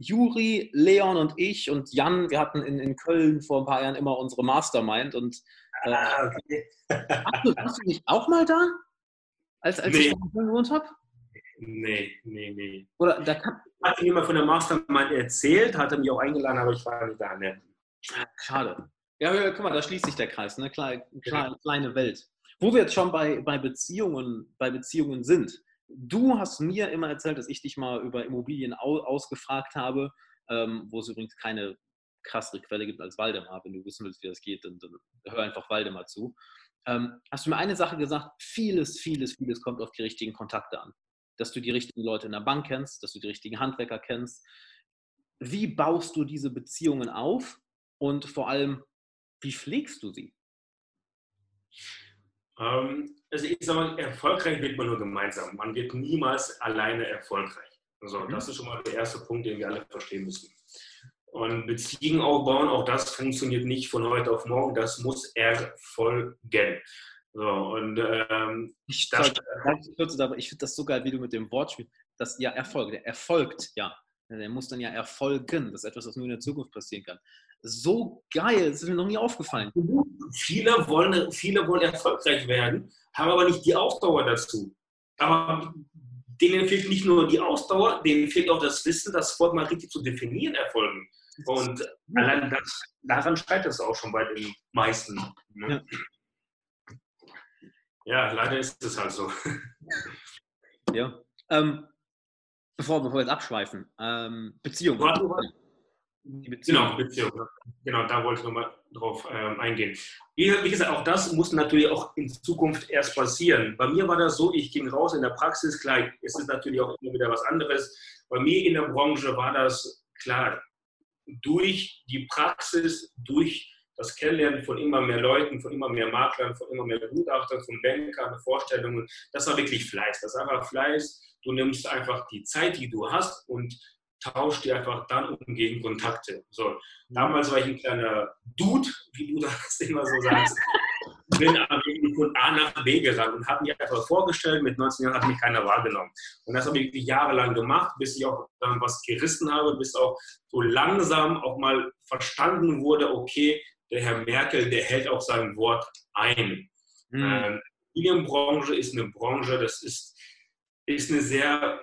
Juri, Leon und ich und Jan, wir hatten in, in Köln vor ein paar Jahren immer unsere Mastermind und äh, ah, okay. (laughs) warst, du, warst, du, nicht auch mal da? Als, als nee. ich in Köln gewohnt habe? Nee, nee, nee. Oder da kann, hat mir mal von der Mastermind erzählt, hat er mich auch eingeladen, aber ich war nicht da. Ne? Schade. Ja, guck mal, da schließt sich der Kreis, eine kleine, kleine, kleine Welt. Wo wir jetzt schon bei, bei, Beziehungen, bei Beziehungen sind. Du hast mir immer erzählt, dass ich dich mal über Immobilien ausgefragt habe, ähm, wo es übrigens keine krassere Quelle gibt als Waldemar. Wenn du wissen willst, wie das geht, dann, dann hör einfach Waldemar zu. Ähm, hast du mir eine Sache gesagt, vieles, vieles, vieles kommt auf die richtigen Kontakte an. Dass du die richtigen Leute in der Bank kennst, dass du die richtigen Handwerker kennst. Wie baust du diese Beziehungen auf und vor allem, wie pflegst du sie? Ähm, also ich sage mal, erfolgreich wird man nur gemeinsam. Man wird niemals alleine erfolgreich. Also mhm. das ist schon mal der erste Punkt, den wir alle verstehen müssen. Und Beziehungen aufbauen, auch das funktioniert nicht von heute auf morgen. Das muss erfolgen. So, und ähm, ich, das, sorry, ich finde das so geil, wie du mit dem Wort spielst. Das ja Erfolg, der erfolgt ja. Der muss dann ja erfolgen. Das ist etwas, was nur in der Zukunft passieren kann so geil. Das ist mir noch nie aufgefallen. Viele wollen, viele wollen erfolgreich werden, haben aber nicht die Ausdauer dazu. Aber denen fehlt nicht nur die Ausdauer, denen fehlt auch das Wissen, das Wort mal richtig zu definieren, Erfolgen. Und allein das, daran scheitert es auch schon bei den meisten. Ne? Ja. ja. leider ist es halt so. Ja. Ähm, bevor, bevor wir jetzt abschweifen, ähm, Beziehung. Warte, warte. Genau, Beziehung. Genau, da wollte ich nochmal drauf ähm, eingehen. Wie, wie, gesagt, auch das muss natürlich auch in Zukunft erst passieren. Bei mir war das so, ich ging raus in der Praxis, klar, es ist natürlich auch immer wieder was anderes. Bei mir in der Branche war das klar, durch die Praxis, durch das Kennenlernen von immer mehr Leuten, von immer mehr Maklern, von immer mehr Gutachtern, von Bankern, Vorstellungen, das war wirklich Fleiß. Das war einfach Fleiß. Du nimmst einfach die Zeit, die du hast und tauscht die einfach dann um gegen Kontakte. So, damals war ich ein kleiner Dude, wie du (laughs) das immer so sagst. Bin von A nach B gerannt und habe mich einfach vorgestellt. Mit 19 Jahren hat mich keiner wahrgenommen. Und das habe ich jahrelang gemacht, bis ich auch dann was gerissen habe, bis auch so langsam auch mal verstanden wurde, okay, der Herr Merkel, der hält auch sein Wort ein. Mhm. Die Immobilienbranche ist eine Branche, das ist ist eine sehr,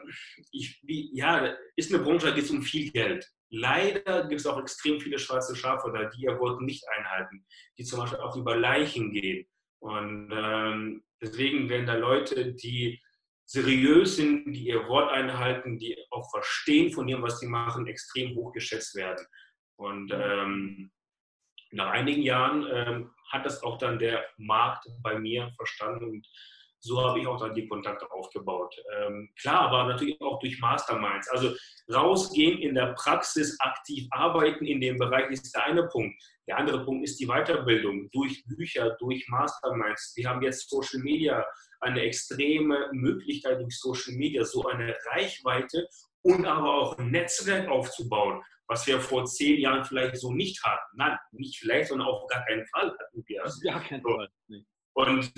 ich, wie, ja, ist eine Branche, da geht es um viel Geld. Leider gibt es auch extrem viele schwarze Schafe da, die ihr Wort nicht einhalten, die zum Beispiel auch über Leichen gehen. Und ähm, deswegen werden da Leute, die seriös sind, die ihr Wort einhalten, die auch verstehen von dem, was sie machen, extrem hoch geschätzt werden. Und ähm, nach einigen Jahren ähm, hat das auch dann der Markt bei mir verstanden und so habe ich auch dann die Kontakte aufgebaut. Ähm, klar, aber natürlich auch durch Masterminds. Also rausgehen in der Praxis, aktiv arbeiten in dem Bereich ist der eine Punkt. Der andere Punkt ist die Weiterbildung durch Bücher, durch Masterminds. Wir haben jetzt Social Media, eine extreme Möglichkeit durch Social Media, so eine Reichweite und aber auch ein Netzwerk aufzubauen, was wir vor zehn Jahren vielleicht so nicht hatten. Nein, nicht vielleicht, sondern auf gar keinen Fall hatten wir. Gar keinen Fall. Und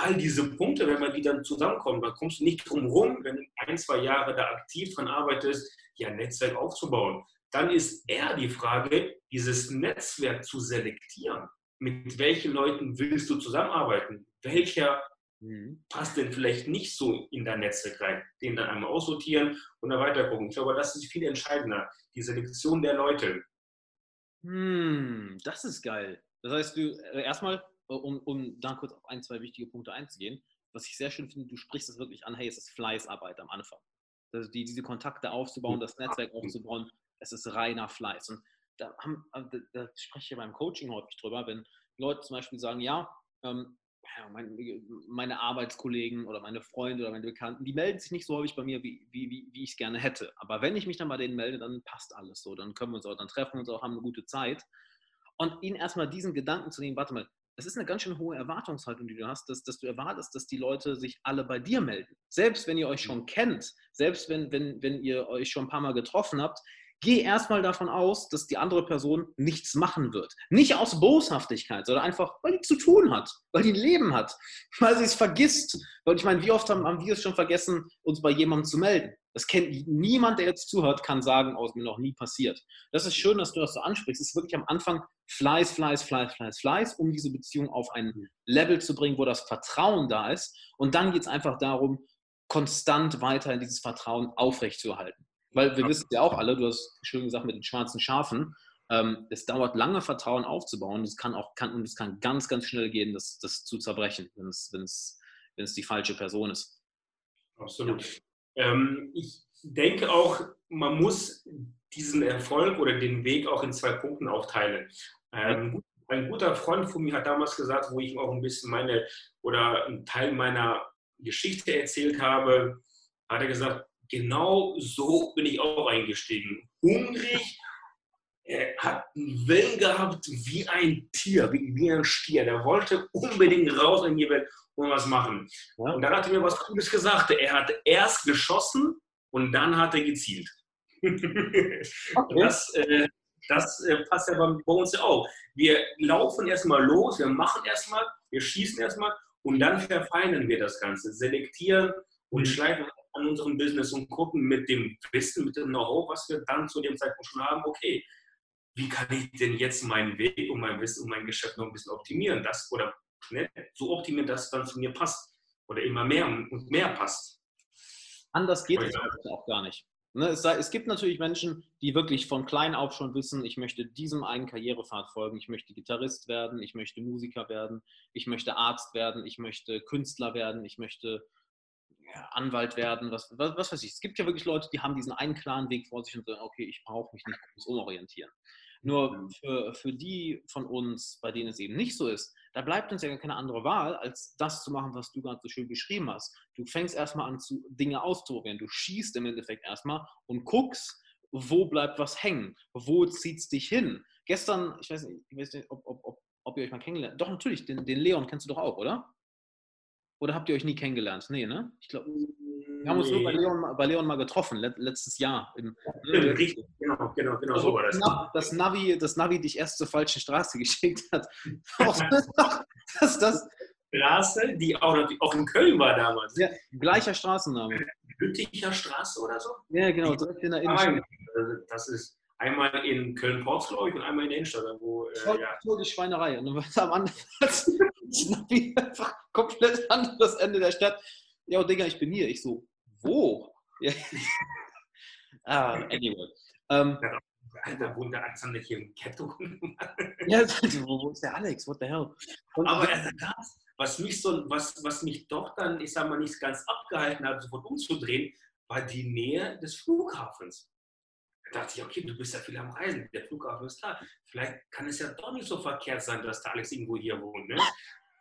all diese Punkte, wenn man die dann zusammenkommen, dann kommst du nicht drum rum, wenn du ein, zwei Jahre da aktiv dran arbeitest, ja, ein Netzwerk aufzubauen. Dann ist eher die Frage, dieses Netzwerk zu selektieren. Mit welchen Leuten willst du zusammenarbeiten? Welcher mhm. passt denn vielleicht nicht so in dein Netzwerk rein? Den dann einmal aussortieren und dann weiter gucken. Ich glaube, das ist viel entscheidender, die Selektion der Leute. Hm, das ist geil. Das heißt, du äh, erstmal, um, um dann kurz auf ein, zwei wichtige Punkte einzugehen, was ich sehr schön finde, du sprichst es wirklich an, hey, es ist Fleißarbeit am Anfang. Also die, diese Kontakte aufzubauen, das Netzwerk aufzubauen, es ist reiner Fleiß. Und da, haben, äh, da, da spreche ich beim Coaching häufig drüber, wenn Leute zum Beispiel sagen, ja, ähm, meine, Arbeitskollegen oder meine Freunde oder meine Bekannten, die melden sich nicht so häufig bei mir, wie, wie, wie, wie ich es gerne hätte. Aber wenn ich mich dann bei denen melde, dann passt alles so. Dann können wir uns auch, dann treffen wir uns auch, haben eine gute Zeit. Und ihnen erstmal diesen Gedanken zu nehmen, warte mal, das ist eine ganz schön hohe Erwartungshaltung, die du hast, dass, dass du erwartest, dass die Leute sich alle bei dir melden. Selbst wenn ihr euch schon kennt, selbst wenn, wenn, wenn ihr euch schon ein paar Mal getroffen habt, geh erstmal davon aus, dass die andere Person nichts machen wird. Nicht aus Boshaftigkeit, sondern einfach, weil die zu tun hat, weil die ein Leben hat, (laughs) weil sie es vergisst. Weil ich meine, wie oft haben, haben wir es schon vergessen, uns bei jemandem zu melden? Das kennt niemand, der jetzt zuhört, kann sagen, aus mir noch nie passiert. Das ist schön, dass du das so ansprichst. Es ist wirklich am Anfang Fleiß, Fleiß, Fleiß, Fleiß, Fleiß, um diese Beziehung auf ein Level zu bringen, wo das Vertrauen da ist. Und dann geht es einfach darum, konstant weiter in dieses Vertrauen aufrechtzuerhalten. Weil wir wissen ja auch alle, du hast schön gesagt mit den schwarzen Schafen, ähm, es dauert lange, Vertrauen aufzubauen. Es kann auch kann, und es kann ganz, ganz schnell gehen, das, das zu zerbrechen, wenn es, wenn, es, wenn es die falsche Person ist. Absolut. Ja. Ähm, ich denke auch, man muss diesen Erfolg oder den Weg auch in zwei Punkten aufteilen. Ähm, ein guter Freund von mir hat damals gesagt, wo ich auch ein bisschen meine oder einen Teil meiner Geschichte erzählt habe, hat er gesagt, genau so bin ich auch eingestiegen. Hungrig, er hat einen Willen gehabt wie ein Tier, wie, wie ein Stier. Der wollte unbedingt raus in die Welt und was machen. Ja. Und dann hat er mir was Cooles gesagt. Er hat erst geschossen und dann hat er gezielt. (laughs) Okay. Das, äh, das äh, passt ja bei, bei uns ja auch. Wir laufen erstmal los, wir machen erstmal, wir schießen erstmal und dann verfeinern wir das Ganze, selektieren und mhm. schleifen an unserem Business und gucken mit dem Wissen, mit dem Know-how, was wir dann zu dem Zeitpunkt schon haben, okay, wie kann ich denn jetzt meinen Weg und mein Wissen und mein Geschäft noch ein bisschen optimieren, das oder ne, so optimieren, dass es dann zu mir passt oder immer mehr und mehr passt. Anders geht es auch gar nicht. Ne, es, es, gibt natürlich Menschen, die wirklich von klein auf schon wissen, ich möchte diesem einen Karrierepfad folgen, ich möchte Gitarrist werden, ich möchte Musiker werden, ich möchte Arzt werden, ich möchte Künstler werden, ich möchte Anwalt werden, was, was, was, weiß ich. Es gibt ja wirklich Leute, die haben diesen einen klaren Weg vor sich und sagen, okay, ich brauche mich nicht groß umorientieren. Nur mhm. für, für die von uns, bei denen es eben nicht so ist, da bleibt uns ja keine andere Wahl, als das zu machen, was du gerade so schön beschrieben hast. Du fängst erstmal an, zu, Dinge auszuprobieren. Du schießt im Endeffekt erstmal und guckst, wo bleibt was hängen? Wo zieht es dich hin? Gestern, ich weiß nicht, ich weiß nicht ob, ob, ob, ob ihr euch mal kennengelernt Doch, natürlich, den, den Leon kennst du doch auch, oder? Oder habt ihr euch nie kennengelernt? Nee, ne? Ich glaube, wir haben uns nur bei Leon, bei Leon mal getroffen, letztes Jahr. Im, ne, Richtig, genau, genau, genau also, so war das. Das Navi, das Navi dich erst zur falschen Straße (laughs) geschickt hat. das, (laughs) das, Straße, die auch, auch in Köln war damals. Ja, gleicher Straßenname. Lütticher Straße oder so? Ja, genau, direkt in der Innenstadt. Das ist einmal in Köln-Ports, glaube ich, und einmal in der Innenstadt. Wo, äh, Voll, ja. die Schweinerei. Und dann war es am (laughs) einfach komplett anderes Ende der Stadt. Ja, Digga, ich bin hier. Ich so, wo? Ja. (laughs) ah, anyway. Ähm, Alter, wohnt der Alexander hier im Ghetto? ja, (laughs) wo ist der Alex? What the hell? Und Aber also das, was mich so, was, was mich doch dann, ich sag mal, nicht ganz abgehalten hat, sofort umzudrehen, war die Nähe des Flughafens. Da dachte ich, okay, du bist ja viel am Reisen, der Flughafen ist da. Vielleicht kann es ja doch nicht so verkehrt sein, dass der Alex irgendwo hier wohnt. Ne?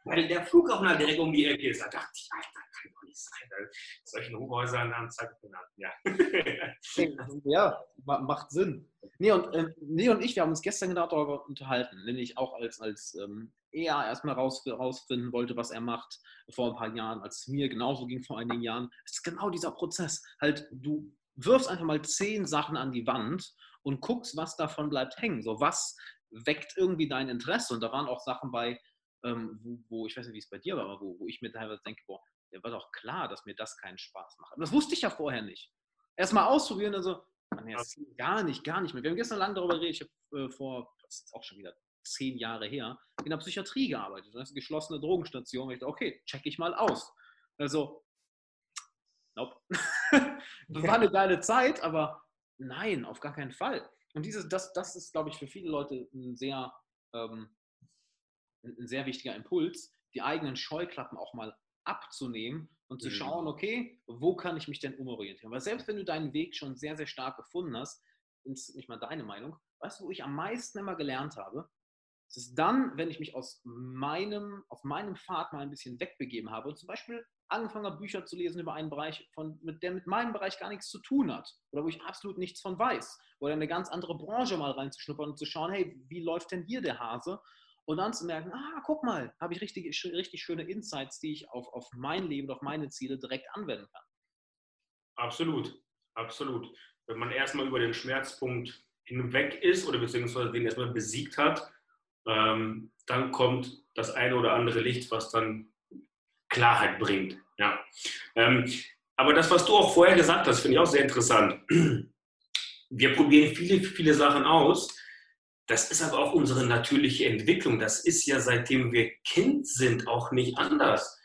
Weil der Flughafen halt direkt um die Ecke ist. Da dachte ich, Alter, kann doch nicht sein. Solchen Hochhäusern an Zeit genannt. Ja. (laughs) ja, macht Sinn. Nee und, äh, nee und ich, wir haben uns gestern genau darüber unterhalten, nämlich auch als, als ähm, er erstmal raus, rausfinden wollte, was er macht vor ein paar Jahren, als es mir genauso ging vor einigen Jahren. Es ist genau dieser Prozess. Halt, du wirfst einfach mal zehn Sachen an die Wand und guckst, was davon bleibt hängen. So, was weckt irgendwie dein Interesse? Und da waren auch Sachen bei, ähm, wo, wo, ich weiß nicht, wie es bei dir war, aber wo, wo ich mir teilweise denke, boah, der war doch klar, dass mir das keinen Spaß macht. Aber das wusste ich ja vorher nicht. Erstmal ausprobieren und so, gar nicht, gar nicht mehr. Wir haben gestern lange darüber geredet, ich habe äh, vor, das ist jetzt auch schon wieder zehn Jahre her, in der Psychiatrie gearbeitet. Das ist eine geschlossene Drogenstation. Ich dachte, okay, check ich mal aus. Also, nope. (laughs) das war eine geile Zeit, aber nein, auf gar keinen Fall. Und dieses, das, das ist, glaube ich, für viele Leute ein sehr, ähm, ein sehr wichtiger Impuls, die eigenen Scheuklappen auch mal abzunehmen und zu mhm. schauen, okay, wo kann ich mich denn umorientieren? Weil selbst wenn du deinen Weg schon sehr, sehr stark gefunden hast, ist nicht mal deine Meinung, weißt du, wo ich am meisten immer gelernt habe? Es ist dann, wenn ich mich aus meinem, auf meinem Pfad mal ein bisschen wegbegeben habe und zum Beispiel angefangen habe, Bücher zu lesen über einen Bereich, von, mit, der mit meinem Bereich gar nichts zu tun hat oder wo ich absolut nichts von weiß oder in eine ganz andere Branche mal reinzuschnuppern und zu schauen, hey, wie läuft denn hier der Hase? Und dann zu merken, ah, guck mal, habe ich richtig, richtig schöne Insights, die ich auf, auf mein Leben, auf meine Ziele direkt anwenden kann. Absolut, absolut. Wenn man erstmal über den Schmerzpunkt hinweg ist oder beziehungsweise den erstmal besiegt hat, ähm, dann kommt das eine oder andere Licht, was dann Klarheit bringt. Ja. Ähm, aber das, was du auch vorher gesagt hast, finde ich auch sehr interessant. Wir probieren viele, viele Sachen aus. Das ist aber auch unsere natürliche Entwicklung. Das ist ja seitdem wir Kind sind auch nicht anders.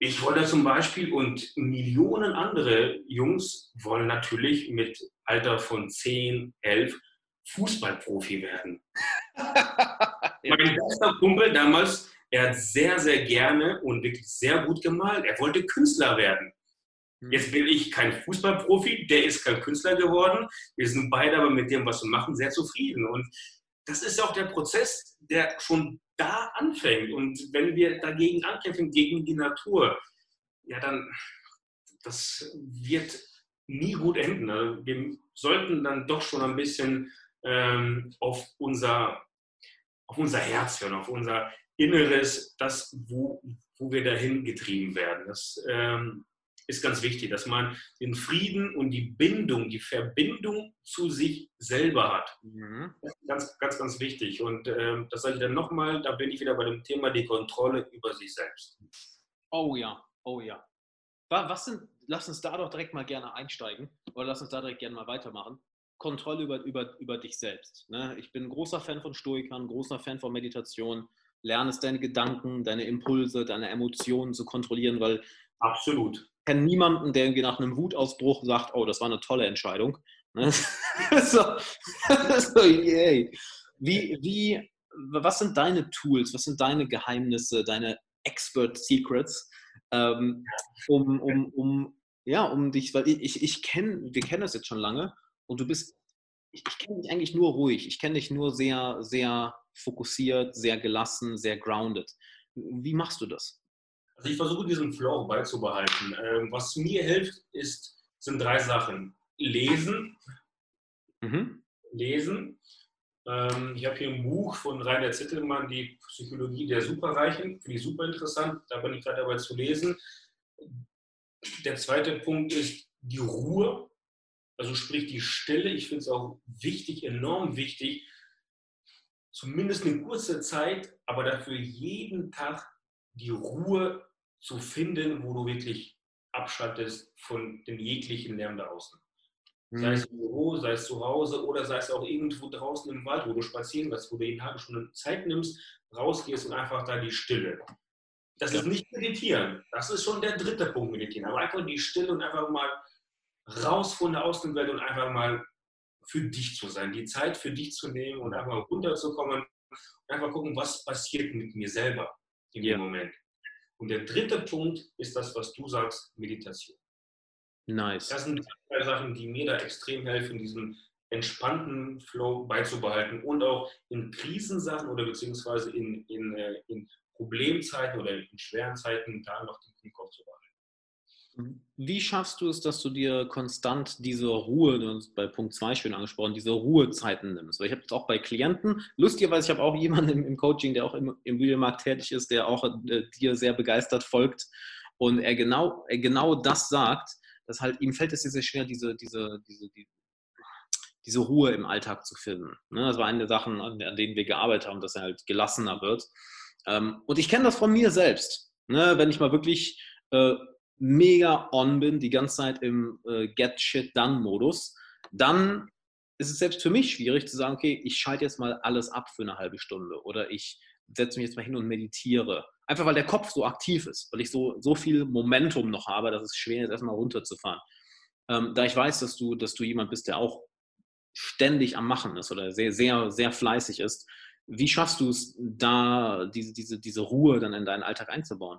Ich wollte zum Beispiel und Millionen andere Jungs wollen natürlich mit Alter von 10, 11 Fußballprofi werden. (laughs) mein bester Kumpel damals, er hat sehr, sehr gerne und wirklich sehr gut gemalt. Er wollte Künstler werden. Hm. Jetzt bin ich kein Fußballprofi, der ist kein Künstler geworden. Wir sind beide aber mit dem, was wir machen, sehr zufrieden. Und das ist auch der Prozess, der schon da anfängt. Und wenn wir dagegen ankämpfen, gegen die Natur, ja, dann, das wird nie gut enden. Also wir sollten dann doch schon ein bisschen ähm, auf, unser, auf unser Herz hören, auf unser Inneres, das, wo, wo wir dahin getrieben werden. Das ähm, ist ganz wichtig, dass man den Frieden und die Bindung, die Verbindung zu sich selber hat. Mhm. Das ist ganz, ganz, ganz wichtig. Und ähm, das sage ich dann nochmal, da bin ich wieder bei dem Thema die Kontrolle über sich selbst. Oh ja, oh ja. Was sind, lass uns da doch direkt mal gerne einsteigen oder lass uns da direkt gerne mal weitermachen. Kontrolle über, über, über dich selbst. Ne? Ich bin ein großer Fan von Stoikern, großer Fan von Meditation. Lerne es, deine Gedanken, deine Impulse, deine Emotionen zu kontrollieren, weil absolut. Kenne niemanden, der irgendwie nach einem Wutausbruch sagt, oh, das war eine tolle Entscheidung. Ne? (laughs) so, (laughs) so, yay. Wie, wie, was sind deine Tools, was sind deine Geheimnisse, deine Expert Secrets, ähm, um, um, um, ja, um dich, weil ich, ich kenne, wir kennen das jetzt schon lange und du bist, ich, ich kenne dich eigentlich nur ruhig, ich kenne dich nur sehr, sehr fokussiert, sehr gelassen, sehr grounded. Wie machst du das? Also ich versuche diesen Flow beizubehalten. Ähm, was mir hilft, ist, sind drei Sachen. Lesen. Mhm. Lesen. Ähm, ich habe hier ein Buch von Rainer Zittelmann, die Psychologie der Superreichen. Finde ich super interessant. Da bin ich gerade dabei zu lesen. Der zweite Punkt ist die Ruhe. Also sprich die Stille. Ich finde es auch wichtig, enorm wichtig, zumindest eine kurze Zeit, aber dafür jeden Tag die Ruhe zu finden, wo du wirklich abschattest von dem jeglichen Lärm da außen. Mhm. Sei es im Büro, sei es zu Hause oder sei es auch irgendwo draußen im Wald, wo du spazieren gehst, wo du jeden Tag schon Zeit nimmst, rausgehst und einfach da die Stille. Das ja. ist nicht meditieren. Das ist schon der dritte Punkt meditieren. Aber einfach die Stille und einfach mal raus von der Außenwelt und einfach mal für dich zu sein, die Zeit für dich zu nehmen und einfach mal runterzukommen und einfach gucken, was passiert mit mir selber in dem Moment. Und der dritte Punkt ist das, was du sagst, Meditation. Nice. Das sind zwei Sachen, die mir da extrem helfen, diesen entspannten Flow beizubehalten und auch in Krisensachen oder beziehungsweise in, in, äh, in Problemzeiten oder in schweren Zeiten da noch den Kopf zu behalten. Wie schaffst du es, dass du dir konstant diese Ruhe, du hast bei Punkt 2 schön angesprochen, diese Ruhezeiten nimmst? Weil ich habe es auch bei Klienten, lustigerweise, ich habe auch jemanden im, im, Coaching, der auch im Immobilienmarkt tätig ist, der auch äh, dir sehr begeistert folgt und er genau, er genau das sagt, dass halt ihm fällt es sehr, sehr schwer, diese, diese, diese, die, diese Ruhe im Alltag zu finden. Ne? Das war eine der Sachen, an, an, denen wir gearbeitet haben, dass er halt gelassener wird. Ähm, und ich kenne das von mir selbst. Ne? Wenn ich mal wirklich äh, mega on bin, die ganze Zeit im äh, Get Shit Done Modus, dann es ist selbst für mich schwierig zu sagen, okay, ich schalte jetzt mal alles ab für eine halbe Stunde oder ich setze mich jetzt mal hin und meditiere. Einfach weil der Kopf so aktiv ist, weil ich so, so viel Momentum noch habe, dass es schwer ist, erstmal runterzufahren. Ähm, da ich weiß, dass du, dass du jemand bist, der auch ständig am Machen ist oder sehr, sehr, sehr fleißig ist, wie schaffst du es, da diese, diese, diese Ruhe dann in deinen Alltag einzubauen?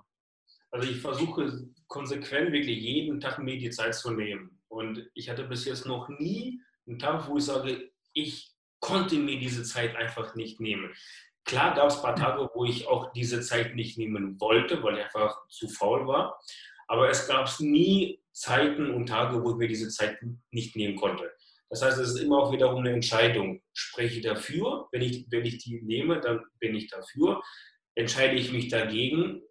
Also ich versuche konsequent wirklich jeden Tag mir die Zeit zu nehmen. Und ich hatte bis jetzt noch nie einen Tag, wo ich sage, ich konnte mir diese Zeit einfach nicht nehmen. Klar gab es ein paar Tage, wo ich auch diese Zeit nicht nehmen wollte, weil ich einfach zu faul war. Aber es gab nie Zeiten und Tage, wo ich mir diese Zeit nicht nehmen konnte. Das heißt, es ist immer auch wiederum eine Entscheidung. Spreche ich dafür? Wenn ich, wenn ich die nehme, dann bin ich dafür. Entscheide ich mich dagegen?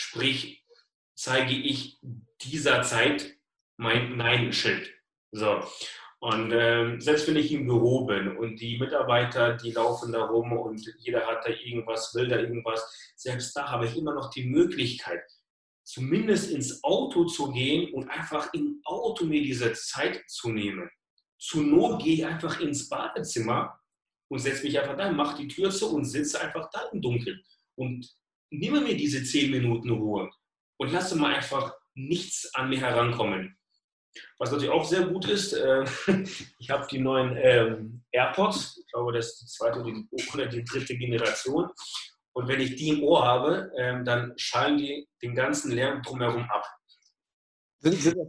Sprich, zeige ich dieser Zeit mein Nein-Schild. So. Und ähm, selbst wenn ich im Büro bin und die Mitarbeiter, die laufen da rum und jeder hat da irgendwas, will da irgendwas, selbst da habe ich immer noch die Möglichkeit, zumindest ins Auto zu gehen und einfach im Auto mir diese Zeit zu nehmen. Zu Not gehe ich einfach ins Badezimmer und setze mich einfach da, mache die Tür zu und sitze einfach da im Dunkeln und nehme mir diese zehn Minuten Ruhe und lasse mal einfach nichts an mir herankommen. Was natürlich auch sehr gut ist, äh, (laughs) ich habe die neuen ähm, AirPods, ich glaube, das ist die zweite oder die dritte Generation. Und wenn ich die im Ohr habe, ähm, dann schallen die den ganzen Lärm drumherum ab. Sind, sind das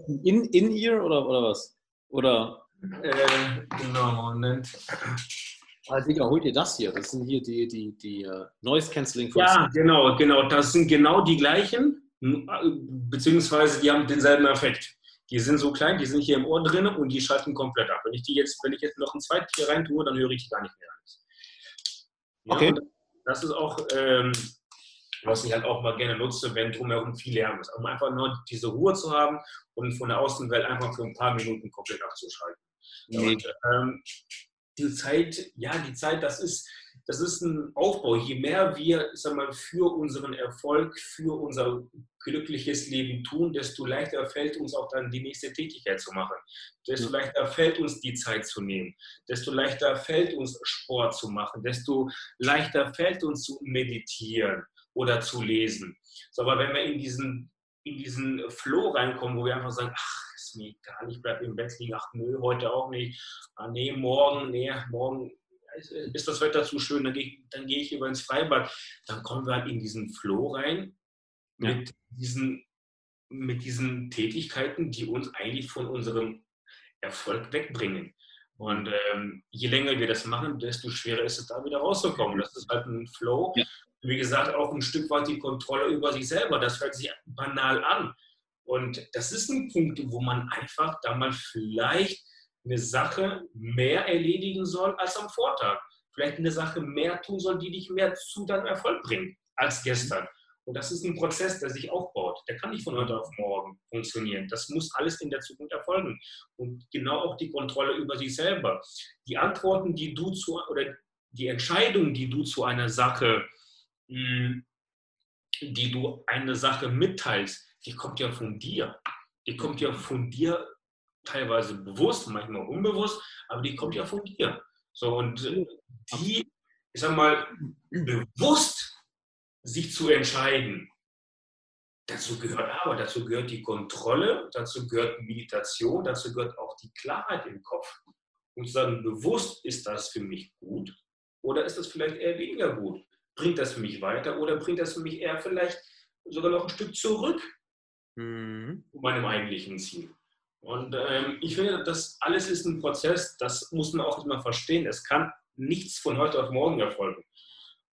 In-Ear oder, oder was? Oder? Äh, genau, Moment. Ah, Digga, hol dir das hier. Das sind hier die, die, die uh, Noise Cancelling. Ja, genau, genau. Das sind genau die gleichen, beziehungsweise die haben denselben Effekt. Die sind so klein, die sind hier im Ohr drin und die schalten komplett ab. Wenn ich die jetzt, wenn ich jetzt noch ein zweites hier rein tue, dann höre ich die gar nicht mehr. Ja, okay. Das ist auch, ähm, was ich halt auch mal gerne nutze, wenn drumherum viel Lärm ist. Um einfach nur diese Ruhe zu haben und von der Außenwelt einfach für ein paar Minuten komplett abzuschalten. Nee. Und, ähm, die Zeit, ja, die Zeit, das ist, das ist ein Aufbau. Je mehr wir sag mal, für unseren Erfolg, für unser glückliches Leben tun, desto leichter fällt uns auch dann die nächste Tätigkeit zu machen. Desto leichter fällt uns die Zeit zu nehmen. Desto leichter fällt uns Sport zu machen. Desto leichter fällt uns zu meditieren oder zu lesen. So, aber wenn wir in diesen, in diesen Flow reinkommen, wo wir einfach sagen, ach, mir egal, ich bleibe im Bett liegen, ach nö, heute auch nicht, ah, nee, morgen, nee, morgen ist das Wetter zu schön, dann gehe geh ich über ins Freibad. Dann kommen wir halt in diesen Flow rein ja. mit, diesen, mit diesen Tätigkeiten, die uns eigentlich von unserem Erfolg wegbringen. Und ähm, je länger wir das machen, desto schwerer ist es, da wieder rauszukommen. Das ist halt ein Flow. Ja. Wie gesagt, auch ein Stück weit die Kontrolle über sich selber. Das hört sich banal an. Und das ist ein Punkt, wo man einfach da mal vielleicht eine Sache mehr erledigen soll als am Vortag. Vielleicht eine Sache mehr tun soll, die dich mehr zu deinem Erfolg bringt als gestern. Und das ist ein Prozess, der sich aufbaut. Der kann nicht von heute auf morgen funktionieren. Das muss alles in der Zukunft erfolgen. Und genau auch die Kontrolle über sich selber. Die Antworten, die du zu, oder die Entscheidung, die du zu einer Sache, hm, die du eine Sache mitteilst, die kommt ja von dir. Die kommt ja von dir teilweise bewusst, manchmal unbewusst, aber die kommt ja von dir. So, und die, ich sag mal, bewusst sich zu entscheiden, dazu gehört aber, dazu gehört die Kontrolle, dazu gehört Meditation, dazu gehört auch die Klarheit im Kopf. Und zu sagen, bewusst ist das für mich gut oder ist das vielleicht eher weniger gut? Bringt das für mich weiter oder bringt das für mich eher vielleicht sogar noch ein Stück zurück mhm. zu meinem eigentlichen Ziel? Und ähm, ich finde, das alles ist ein Prozess, das muss man auch immer verstehen. Es kann nichts von heute auf morgen erfolgen.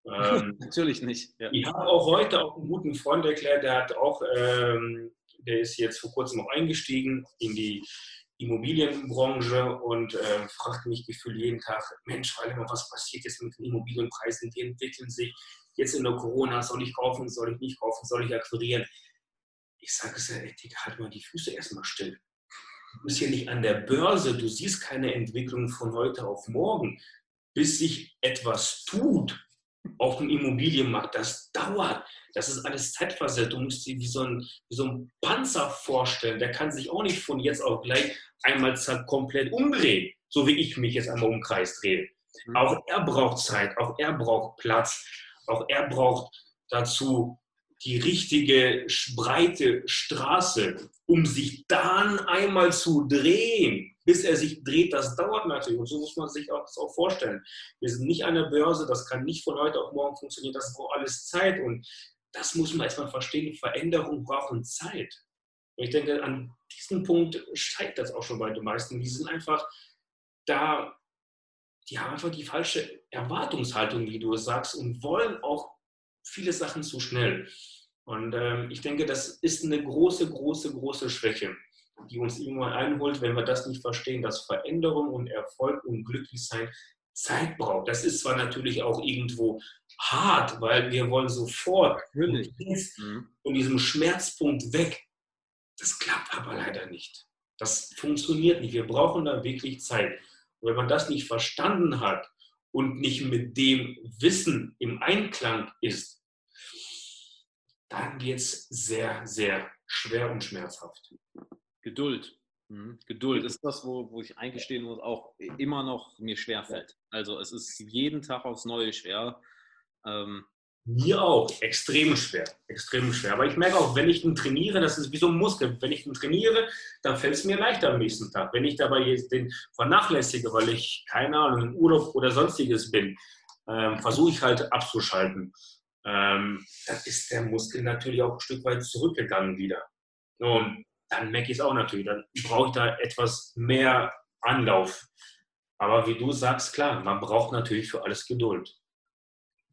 Ähm, (laughs) Natürlich nicht. Ja. Ich habe auch heute auch einen guten Freund erklärt, der hat auch, ähm, der ist jetzt vor kurzem auch eingestiegen in die Immobilienbranche und äh, fragt mich gefühlt jeden Tag, Mensch, was passiert jetzt mit den Immobilienpreisen? Die entwickeln sich jetzt in der Corona, soll ich kaufen, soll ich nicht kaufen, soll ich akquirieren? Ich sage es ja, ey, halt mal die Füße erstmal still. Du bist hier nicht an der Börse, du siehst keine Entwicklung von heute auf morgen. Bis sich etwas tut auf dem Immobilienmarkt, das dauert. Das ist alles zeitversetzt. Du musst dir wie so, ein, wie so ein Panzer vorstellen. Der kann sich auch nicht von jetzt auf gleich einmal komplett umdrehen. so wie ich mich jetzt einmal um Kreis drehe. Mhm. Auch er braucht Zeit, auch er braucht Platz, auch er braucht dazu die richtige breite Straße, um sich dann einmal zu drehen. Bis er sich dreht, das dauert natürlich. Und so muss man sich auch, das auch vorstellen. Wir sind nicht eine Börse, das kann nicht von heute auf morgen funktionieren, das braucht alles Zeit. Und das muss man erstmal verstehen. Veränderungen brauchen Zeit. Und ich denke, an diesem Punkt scheitert das auch schon bei den meisten. Die sind einfach da, die haben einfach die falsche Erwartungshaltung, wie du es sagst, und wollen auch viele Sachen zu schnell. Und ähm, ich denke, das ist eine große, große, große Schwäche, die uns irgendwann einholt, wenn wir das nicht verstehen, dass Veränderung und Erfolg und Glücklichsein Zeit braucht. Das ist zwar natürlich auch irgendwo hart, weil wir wollen sofort mhm. von diesem Schmerzpunkt weg. Das klappt aber leider nicht. Das funktioniert nicht. Wir brauchen da wirklich Zeit. Und wenn man das nicht verstanden hat und nicht mit dem Wissen im Einklang ist, dann wird es sehr, sehr schwer und schmerzhaft. Geduld. Mhm. Geduld ist das, wo, wo ich eingestehen muss, auch immer noch mir schwerfällt. Also es ist jeden Tag aufs Neue schwer. Ähm, mir auch, extrem schwer, extrem schwer. Aber ich merke auch, wenn ich den trainiere, das ist wie so ein Muskel. Wenn ich den trainiere, dann fällt es mir leichter am nächsten Tag. Wenn ich dabei jetzt den vernachlässige, weil ich, keine Ahnung, im Urlaub oder sonstiges bin, ähm, versuche ich halt abzuschalten. Ähm, dann ist der Muskel natürlich auch ein Stück weit zurückgegangen wieder. Und dann merke ich es auch natürlich. Dann brauche ich da etwas mehr Anlauf. Aber wie du sagst, klar, man braucht natürlich für alles Geduld.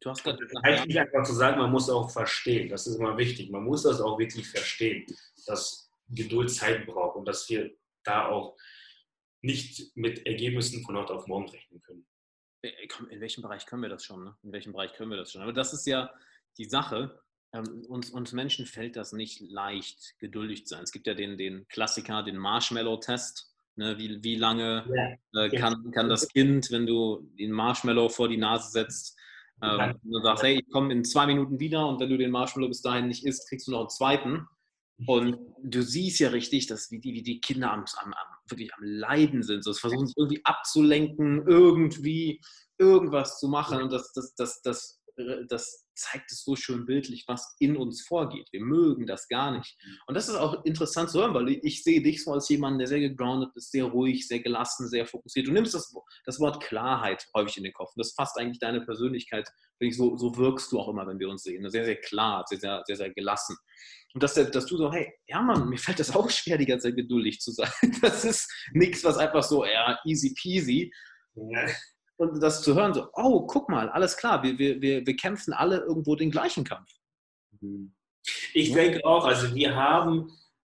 Du hast gerade das heißt nicht einfach zu sagen, man muss auch verstehen. Das ist immer wichtig. Man muss das auch wirklich verstehen, dass Geduld Zeit braucht und dass wir da auch nicht mit Ergebnissen von heute auf morgen rechnen können. Äh, in welchem Bereich können wir das schon? Ne? In welchem Bereich können wir das schon? Aber das ist ja die Sache. Ähm, uns, uns Menschen fällt das nicht leicht, geduldig zu sein. Es gibt ja den, den Klassiker, den Marshmallow-Test. Ne? Wie, wie lange äh, kann, kann das Kind, wenn du den Marshmallow vor die Nase setzt, ähm, du sagst, hey, ich komme in zwei Minuten wieder und wenn du den Marshmallow bis dahin nicht isst, kriegst du noch einen zweiten. Und du siehst ja richtig, dass wie die, wie die Kinder am, am, am wirklich am Leiden sind. So, versuchen sich irgendwie abzulenken, irgendwie irgendwas zu machen. Und das, das, das, das, das zeigt es so schön bildlich, was in uns vorgeht. Wir mögen das gar nicht. Mhm. Und das ist auch interessant zu hören, weil ich sehe dich so als jemand, der sehr gegroundet ist, sehr ruhig, sehr gelassen, sehr fokussiert. Du nimmst das, das Wort Klarheit häufig in den Kopf. Und das fasst eigentlich deine Persönlichkeit. So, so wirkst du auch immer, wenn wir uns sehen. Sehr, sehr klar, sehr, sehr, sehr, sehr gelassen. Und dass, dass du so, hey, ja Mann, mir fällt das auch schwer, die ganze Zeit geduldig zu sein. (laughs) Das ist nichts, was einfach so, ja, easy peasy. Und das zu hören, so, oh, guck mal, alles klar, wir, wir, wir, wir kämpfen alle irgendwo den gleichen Kampf. Mhm. Ich denke auch, also wir haben,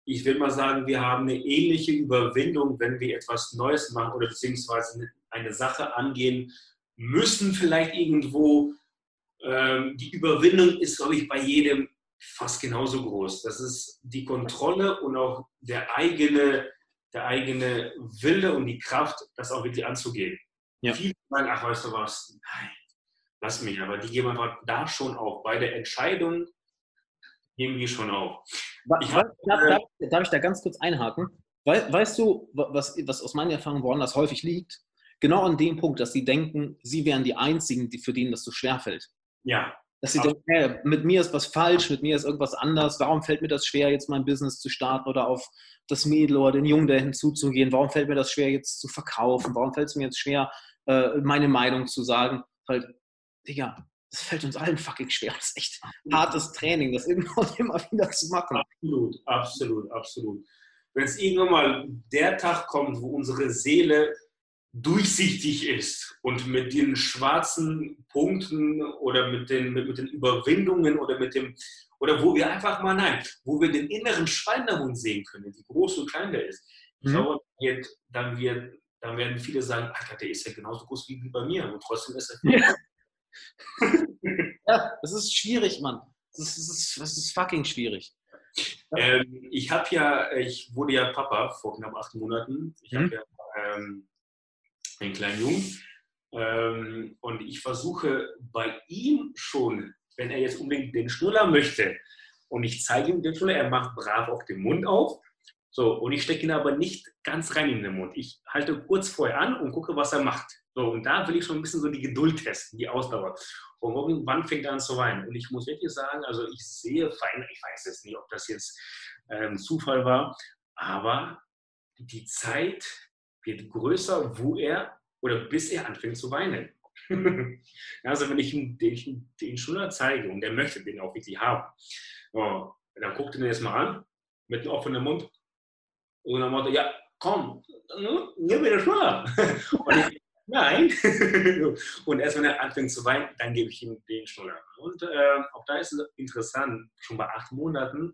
ich will mal sagen, wir haben eine ähnliche Überwindung, wenn wir etwas Neues machen oder beziehungsweise eine Sache angehen müssen, vielleicht irgendwo. Ähm, die Überwindung ist, glaube ich, bei jedem fast genauso groß. Das ist die Kontrolle und auch der eigene, der eigene Wille und die Kraft, das auch wirklich anzugehen. Ja. Viele sagen, ach, weißt du was, nein, lass mich. Aber die geben einfach da schon auf. Bei der Entscheidung geben die schon auf. Ich hab, darf, darf, darf, ich da ganz kurz einhaken? weißt du, was, was aus meiner Erfahrung woran das häufig liegt? Genau an dem Punkt, dass sie denken, sie wären die Einzigen, die, für denen das so schwer fällt. Ja. Dass sie denken, hey, mit mir ist was falsch, mit mir ist irgendwas anders. Warum fällt mir das schwer, jetzt mein Business zu starten oder auf das Mädel oder den Jungen da hinzuzugehen? Warum fällt mir das schwer, jetzt zu verkaufen? Warum fällt es mir jetzt schwer, äh, meine Meinung zu sagen. Weil, Digga, das fällt uns allen fucking schwer. Das ist echt hartes Training, das immer und immer wieder zu machen. Absolut, absolut, absolut. Wenn es irgendwann mal der Tag kommt, wo unsere Seele durchsichtig ist und mit den schwarzen Punkten oder mit den, mit, mit den Überwindungen oder mit dem, oder wo wir einfach mal, nein, wo wir den inneren Schweinehund sehen können, wie groß und klein der ist. Mhm. glaube, dann wird dann werden viele sagen, Alter, der ist ja genauso groß wie bei mir und trotzdem ist er. Ja, (laughs) ja das ist schwierig, Mann. Das ist, das ist, das ist fucking schwierig. Ähm, ich habe ja, ich wurde ja Papa vor knapp acht Monaten. Ich mhm. habe ja ähm, einen kleinen Jungen. Ähm, und ich versuche bei ihm schon, wenn er jetzt unbedingt den Schnuller möchte, und ich zeige ihm den Schnuller, er macht brav auch den Mund auf So, und ich stecke ihn aber nicht ganz rein in den Mund. Ich halte kurz vorher an und gucke, was er macht. So, und da will ich schon ein bisschen so die Geduld testen, die Ausdauer. Und irgendwann fängt er an zu weinen. Und ich muss wirklich sagen, also ich sehe fein, ich weiß jetzt nicht, ob das jetzt ähm, Zufall war, aber die Zeit wird größer, wo er oder bis er anfängt zu weinen. (laughs) also wenn ich ihm den, den Schnuller zeige und er möchte den auch wirklich haben, oh, dann guckt er mir das mal an, mit einem offenen Mund und dann meinte ja, komm, nimm mir den Schnuller. und ich, nein. (laughs) und erst wenn er anfängt zu weinen, dann gebe ich ihm den Schnuller. Und äh, auch da ist es interessant, schon bei acht Monaten,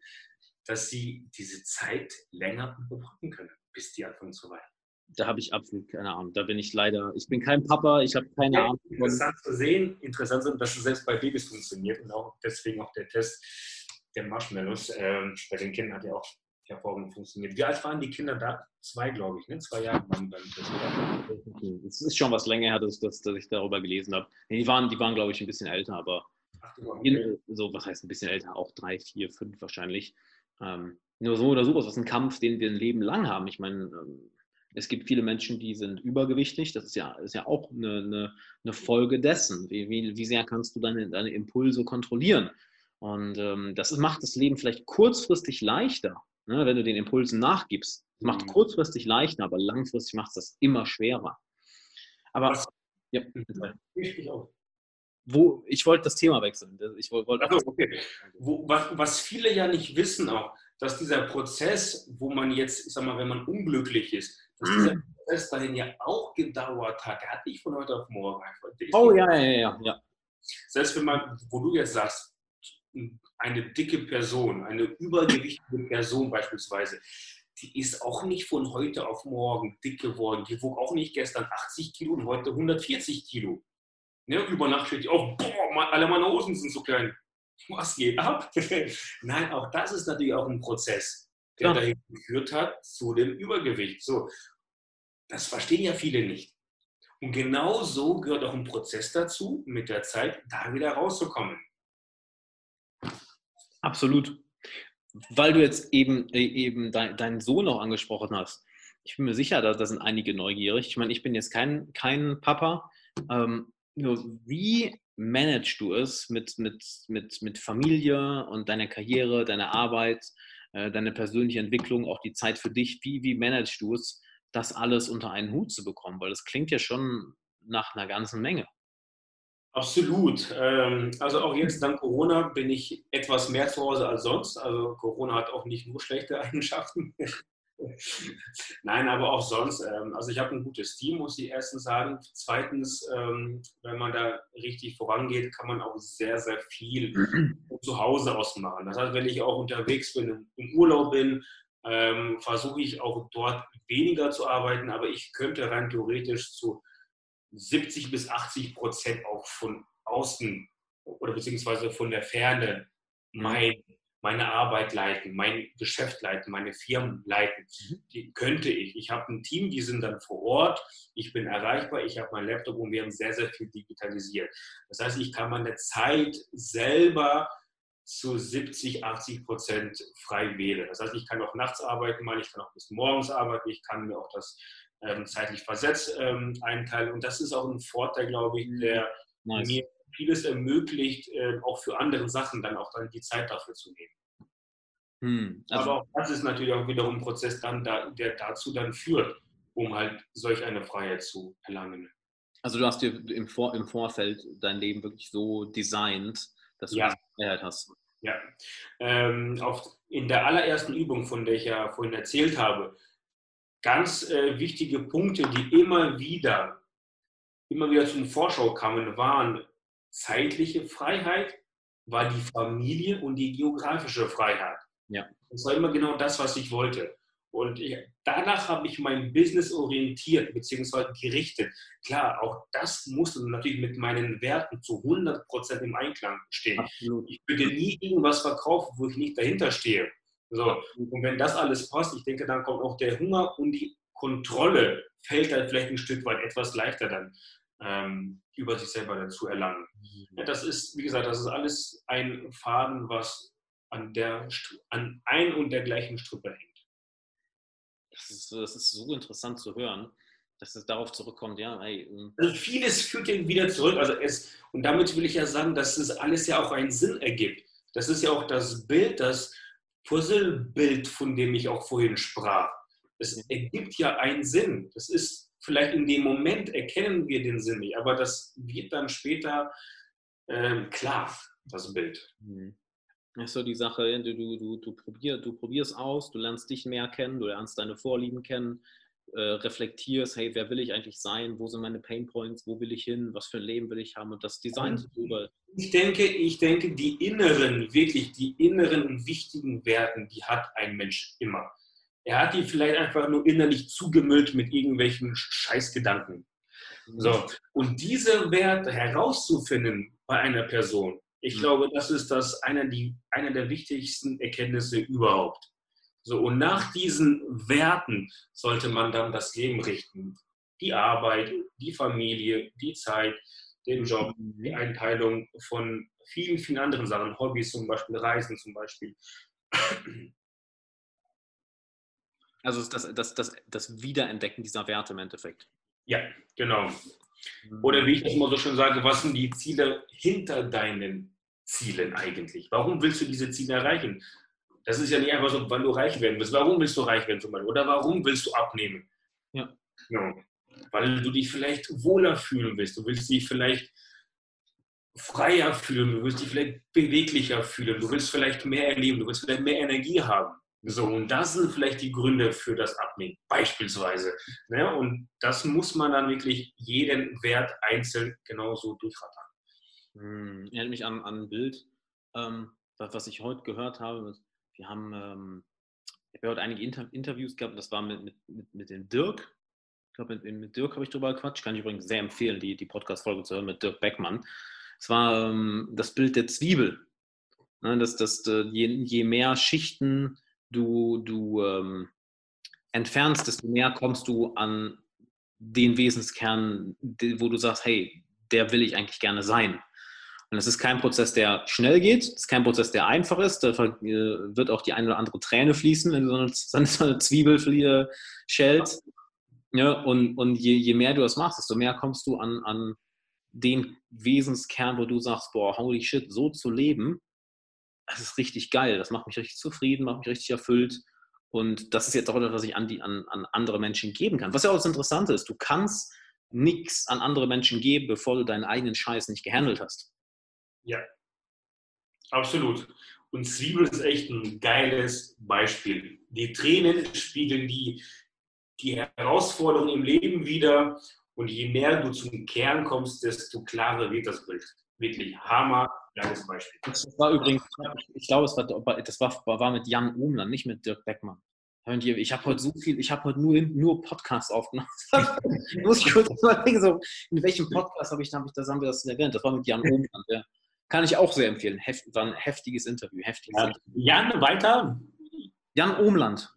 dass sie diese Zeit länger überbrücken können, bis die anfangen zu weinen. Da habe ich absolut keine Ahnung. Da bin ich leider, ich bin kein Papa, ich habe keine ja, Ahnung. Interessant zu sehen, interessant zu dass es selbst bei Babys funktioniert und auch deswegen auch der Test der Marshmallows äh, bei den Kindern hat ja auch hervorragend funktioniert. Wie alt waren die Kinder da? Zwei, glaube ich, ne? Zwei Jahre waren dann das. ist schon was länger her, dass, dass, dass ich darüber gelesen habe. Die waren, die waren glaube ich, ein bisschen älter, aber Ach, okay. so, was heißt ein bisschen älter? Auch drei, vier, fünf wahrscheinlich. Ähm, nur so oder so, das ist ein Kampf, den wir ein Leben lang haben. Ich meine, ähm, es gibt viele Menschen, die sind übergewichtig. Das ist ja, ist ja auch eine, eine, eine Folge dessen. Wie, wie, wie, sehr kannst du deine, deine Impulse kontrollieren? Und ähm, das macht das Leben vielleicht kurzfristig leichter, ne, wenn du den Impulsen nachgibst. Es macht mhm. kurzfristig leichter, aber langfristig macht es das immer schwerer. Aber was, ja, ich auch. Wo, ich wollte das Thema wechseln. Ich wollte, also, okay. Wo, was, was viele ja nicht wissen auch, dass dieser Prozess, wo man jetzt, ich sag mal, wenn man unglücklich ist, dass dieser Prozess dahin ja auch gedauert hat. Der hat nicht von heute auf morgen einfach. Oh ja, ja, ja, ja. Selbst wenn man, wo du jetzt sagst, eine dicke Person, eine übergewichtige Person beispielsweise, die ist auch nicht von heute auf morgen dick geworden. Die wog auch nicht gestern 80 Kilo und heute 140 Kilo. Ne, über Nacht steht die auf, boah, alle meine Hosen sind so klein. Was geht ab? (laughs) Nein, auch das ist natürlich auch ein Prozess, der ja. dahin geführt hat zu dem Übergewicht. So, das verstehen ja viele nicht. Und genau so gehört auch ein Prozess dazu, mit der Zeit da wieder rauszukommen. Absolut. Weil du jetzt eben, äh, eben dein, deinen Sohn noch angesprochen hast. Ich bin mir sicher, da, da sind einige neugierig. Ich meine, ich bin jetzt kein, kein Papa. Ähm, wie managst du es mit, mit, mit, mit Familie und deiner Karriere, deiner Arbeit, äh, deine persönliche Entwicklung, auch die Zeit für dich? Wie, wie managst du es, das alles unter einen Hut zu bekommen? Weil das klingt ja schon nach einer ganzen Menge. Absolut. Ähm, also auch jetzt dank Corona bin ich etwas mehr zu Hause als sonst. Also Corona hat auch nicht nur schlechte (laughs) Eigenschaften. Nein, aber auch sonst. Ähm, also ich habe ein gutes Team, muss ich erstens sagen. Zweitens, ähm, wenn man da richtig vorangeht, kann man auch sehr, sehr viel zu Hause aus machen. Das heißt, wenn ich auch unterwegs bin, im Urlaub bin, versuche ich auch dort weniger zu arbeiten, aber ich könnte rein theoretisch zu 70 bis 80 Prozent auch von außen oder beziehungsweise von der Ferne mhm. mein, meine Arbeit leiten, mein Geschäft leiten, meine Firmen leiten. Mhm. Die könnte ich. Ich habe ein Team, die sind dann vor Ort, ich bin erreichbar, ich habe meinen Laptop und wir haben sehr, sehr viel digitalisiert. Das heißt, ich kann meine Zeit selber zu 70, 80 Prozent frei wählen. Das heißt, ich kann auch nachts arbeiten, mal ich kann auch bis morgens arbeiten, ich kann mir auch das zeitlich versetzt ähm, einteilen. Und das ist auch ein Vorteil, glaube ich, der nice. mir vieles ermöglicht, äh, auch für andere Sachen dann auch dann die Zeit dafür zu nehmen. Hm, also Aber auch das ist natürlich auch wiederum ein Prozess, dann da, der dazu dann führt, um halt solch eine Freiheit zu erlangen. Also du hast dir im, Vor im Vorfeld dein Leben wirklich so designt, dass du ja. die Freiheit hast. Ja. Ähm, auf, in der allerersten Übung, von der ich ja vorhin erzählt habe, ganz äh, wichtige Punkte, die immer wieder, immer wieder zum Vorschau kamen, waren zeitliche Freiheit, war die Familie und die geografische Freiheit. Ja. Das war immer genau das, was ich wollte. Und ich, danach habe ich mein Business orientiert bzw. gerichtet. Klar, auch das musste natürlich mit meinen Werten zu 100% im Einklang stehen. Absolut. Ich würde nie irgendwas verkaufen, wo ich nicht dahinter stehe. So, und wenn das alles passt, ich denke, dann kommt auch der Hunger und die Kontrolle fällt dann vielleicht ein Stück weit etwas leichter dann ähm, über sich selber dann zu erlangen. Ja, das ist, wie gesagt, das ist alles ein Faden, was an, der, an ein und der gleichen Strippe hängt. Das ist, das ist so interessant zu hören, dass es darauf zurückkommt, ja. Ey, ähm. also vieles führt ihn wieder zurück. Also es, und damit will ich ja sagen, dass es alles ja auch einen Sinn ergibt. Das ist ja auch das Bild, das Puzzlebild, von dem ich auch vorhin sprach. Es ergibt ja einen Sinn. Das ist vielleicht in dem Moment erkennen wir den Sinn nicht, aber das wird dann später ähm, klar, das Bild. Mhm. Das ist so die Sache, du, du, du, probier, du probierst aus, du lernst dich mehr kennen, du lernst deine Vorlieben kennen, äh, reflektierst, hey, wer will ich eigentlich sein, wo sind meine Painpoints, wo will ich hin, was für ein Leben will ich haben und das Design darüber. Ich denke, ich denke, die inneren, wirklich die inneren und wichtigen Werten, die hat ein Mensch immer. Er hat die vielleicht einfach nur innerlich zugemüllt mit irgendwelchen Scheißgedanken. Mhm. So. Und diese Werte herauszufinden bei einer Person, ich mhm. glaube, das ist das einer, die, einer der wichtigsten Erkenntnisse überhaupt. So, und nach diesen Werten sollte man dann das Leben richten. Die Arbeit, die Familie, die Zeit, den Job, die mhm. Einteilung von vielen, vielen anderen Sachen, Hobbys zum Beispiel, Reisen zum Beispiel. Also das, das, das, das Wiederentdecken dieser Werte im Endeffekt. Ja, genau. Oder wie ich das immer so schön sage, was sind die Ziele hinter deinen Zielen eigentlich? Warum willst du diese Ziele erreichen? Das ist ja nicht einfach so, wann du reich werden willst. Warum willst du reich werden zum Beispiel? Oder warum willst du abnehmen? Ja. ja. Weil du dich vielleicht wohler fühlen willst. Du willst dich vielleicht freier fühlen. Du willst dich vielleicht beweglicher fühlen. Du willst vielleicht mehr erleben. Du willst vielleicht mehr Energie haben. So, und das sind vielleicht die Gründe für das Abnehmen, beispielsweise. Ne? Und das muss man dann wirklich jeden Wert einzeln genauso durchrattern. Hm, erinnert mich an, an ein Bild, ähm, was ich heute gehört habe. Wir haben, ähm, ich habe heute einige Inter Interviews gehabt, das war mit, mit, mit, mit dem Dirk. Ich glaube, mit, mit Dirk habe ich drüber gequatscht. Kann ich übrigens sehr empfehlen, die, die Podcast-Folge zu hören mit Dirk Beckmann. Es war ähm, das Bild der Zwiebel. Ne, dass, dass äh, je, je mehr Schichten du, du ähm, entfernst, desto mehr kommst du an den Wesenskern, wo du sagst, hey, der will ich eigentlich gerne sein. Und es ist kein Prozess, der schnell geht, es ist kein Prozess, der einfach ist. Da äh, wird auch die eine oder andere Träne fließen, wenn du so eine, (laughs) so eine Zwiebel schälst. Ja, und und je, je mehr du das machst, desto mehr kommst du an, an den Wesenskern, wo du sagst, boah, holy shit, so zu leben, das ist richtig geil, das macht mich richtig zufrieden, macht mich richtig erfüllt. Und das ist jetzt auch etwas, was ich an, die, an, an andere Menschen geben kann. Was ja auch das Interessante ist, du kannst nichts an andere Menschen geben, bevor du deinen eigenen Scheiß nicht gehandelt hast. Ja, absolut. Und Zwiebel ist echt ein geiles Beispiel. Die Tränen spiegeln die, die Herausforderungen im Leben wieder. Und je näher du zum Kern kommst, desto klarer wird das Bild. Wirklich Hammer, Geiles Beispiel. Das war übrigens, ich glaube, es war, das war, war mit Jan Umland, nicht mit Dirk Beckmann. Ich habe heute so viel, ich habe heute nur, nur Podcasts aufgenommen. (laughs) muss ich kurz überlegen, so, in welchem Podcast habe ich, hab ich, das haben wir das erwähnt? Das war mit Jan Umland. Ja. Kann ich auch sehr empfehlen. Heft, war ein heftiges Interview. Heftiges ja. Interview. Jan, weiter? Jan Omland.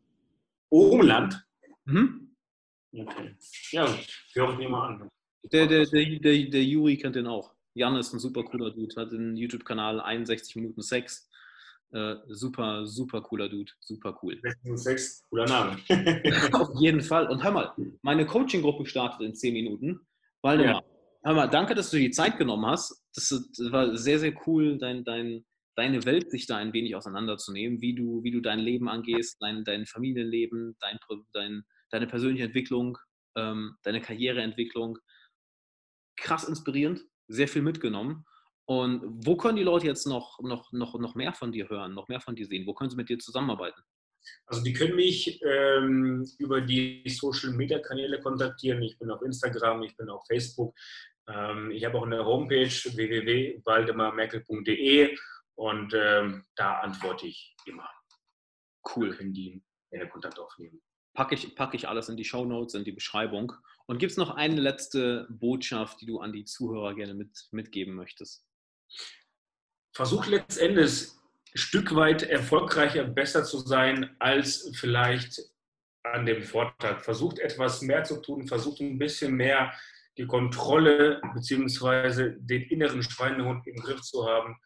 Omland? Mhm. Okay. Ja, höre ich mir mal an. Der, der, der, der, der Juri kennt den auch. Jan ist ein super cooler Dude, hat einen YouTube-Kanal 61 Minuten Sex. Äh, super, super cooler Dude, super cool. 6, cooler Name. (laughs) Auf jeden Fall. Und hör mal, meine Coaching-Gruppe startet in 10 Minuten. Waldemar, ja. Hör mal, danke, dass du dir die Zeit genommen hast. Das, das war sehr, sehr cool, dein, dein, deine Welt sich da ein wenig auseinanderzunehmen, wie du, wie du dein Leben angehst, dein, dein Familienleben, dein, dein, deine persönliche Entwicklung, ähm, deine Karriereentwicklung. Krass inspirierend sehr viel mitgenommen. Und wo können die Leute jetzt noch, noch, noch, noch mehr von dir hören, noch mehr von dir sehen? Wo können sie mit dir zusammenarbeiten? Also die können mich ähm, über die Social Media Kanäle kontaktieren. Ich bin auf Instagram, ich bin auf Facebook. Ähm, ich habe auch eine Homepage www.waldemarmerkel.de und ähm, da antworte ich immer. Cool. Da können die Kontakt aufnehmen packe ich, packe ich alles in die Show Notes, in die Beschreibung. Und gibt es noch eine letzte Botschaft, die du an die Zuhörer gerne mit, mitgeben möchtest? Versuch letztendlich ein Stück weit erfolgreicher, besser zu sein als vielleicht an dem Vortag. Versucht etwas mehr zu tun, versucht ein bisschen mehr die Kontrolle bzw. den inneren Schweinehund im Griff zu haben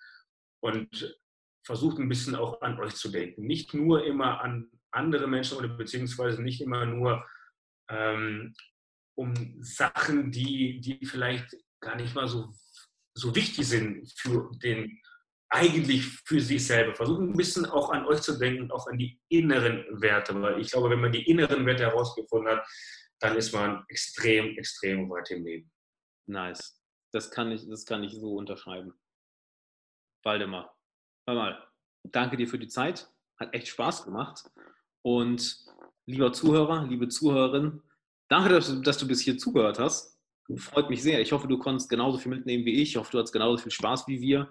und versucht ein bisschen auch an euch zu denken. Nicht nur immer an andere Menschen oder beziehungsweise nicht immer nur ähm, um Sachen, die, die vielleicht gar nicht mal so, so wichtig sind für den eigentlich für sich selber. Versuchen ein bisschen auch an euch zu denken und auch an die inneren Werte, weil ich glaube, wenn man die inneren Werte herausgefunden hat, dann ist man extrem, extrem weit im Leben. Nice. Das kann ich, das kann ich so unterschreiben. Waldemar, hör mal, danke dir für die Zeit. Hat echt Spaß gemacht. Und lieber Zuhörer, liebe Zuhörerin, danke, dass du, dass du bis hier zugehört hast. Freut mich sehr. Ich hoffe, du konntest genauso viel mitnehmen wie ich. Ich hoffe, du hattest genauso viel Spaß wie wir.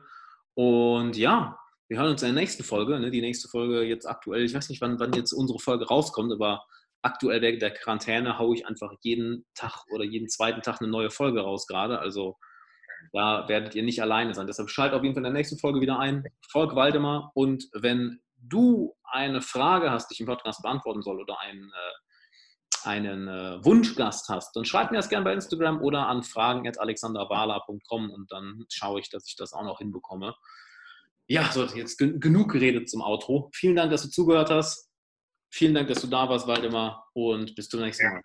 Und ja, wir hören uns in der nächsten Folge. Ne? Die nächste Folge jetzt aktuell, ich weiß nicht, wann, wann jetzt unsere Folge rauskommt, aber aktuell wegen der Quarantäne haue ich einfach jeden Tag oder jeden zweiten Tag eine neue Folge raus gerade. Also da werdet ihr nicht alleine sein. Deshalb schaltet auf jeden Fall in der nächsten Folge wieder ein. Volk Waldemar. Und wenn du eine Frage hast, die ich im Podcast beantworten soll oder einen, äh, einen äh, Wunschgast hast, dann schreib mir das gerne bei Instagram oder an fragen.alexanderwala.com und dann schaue ich, dass ich das auch noch hinbekomme. Ja, so, jetzt genug geredet zum Outro. Vielen Dank, dass du zugehört hast. Vielen Dank, dass du da warst, Waldemar, und bis zum nächsten Mal.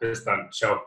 Bis dann. Ciao.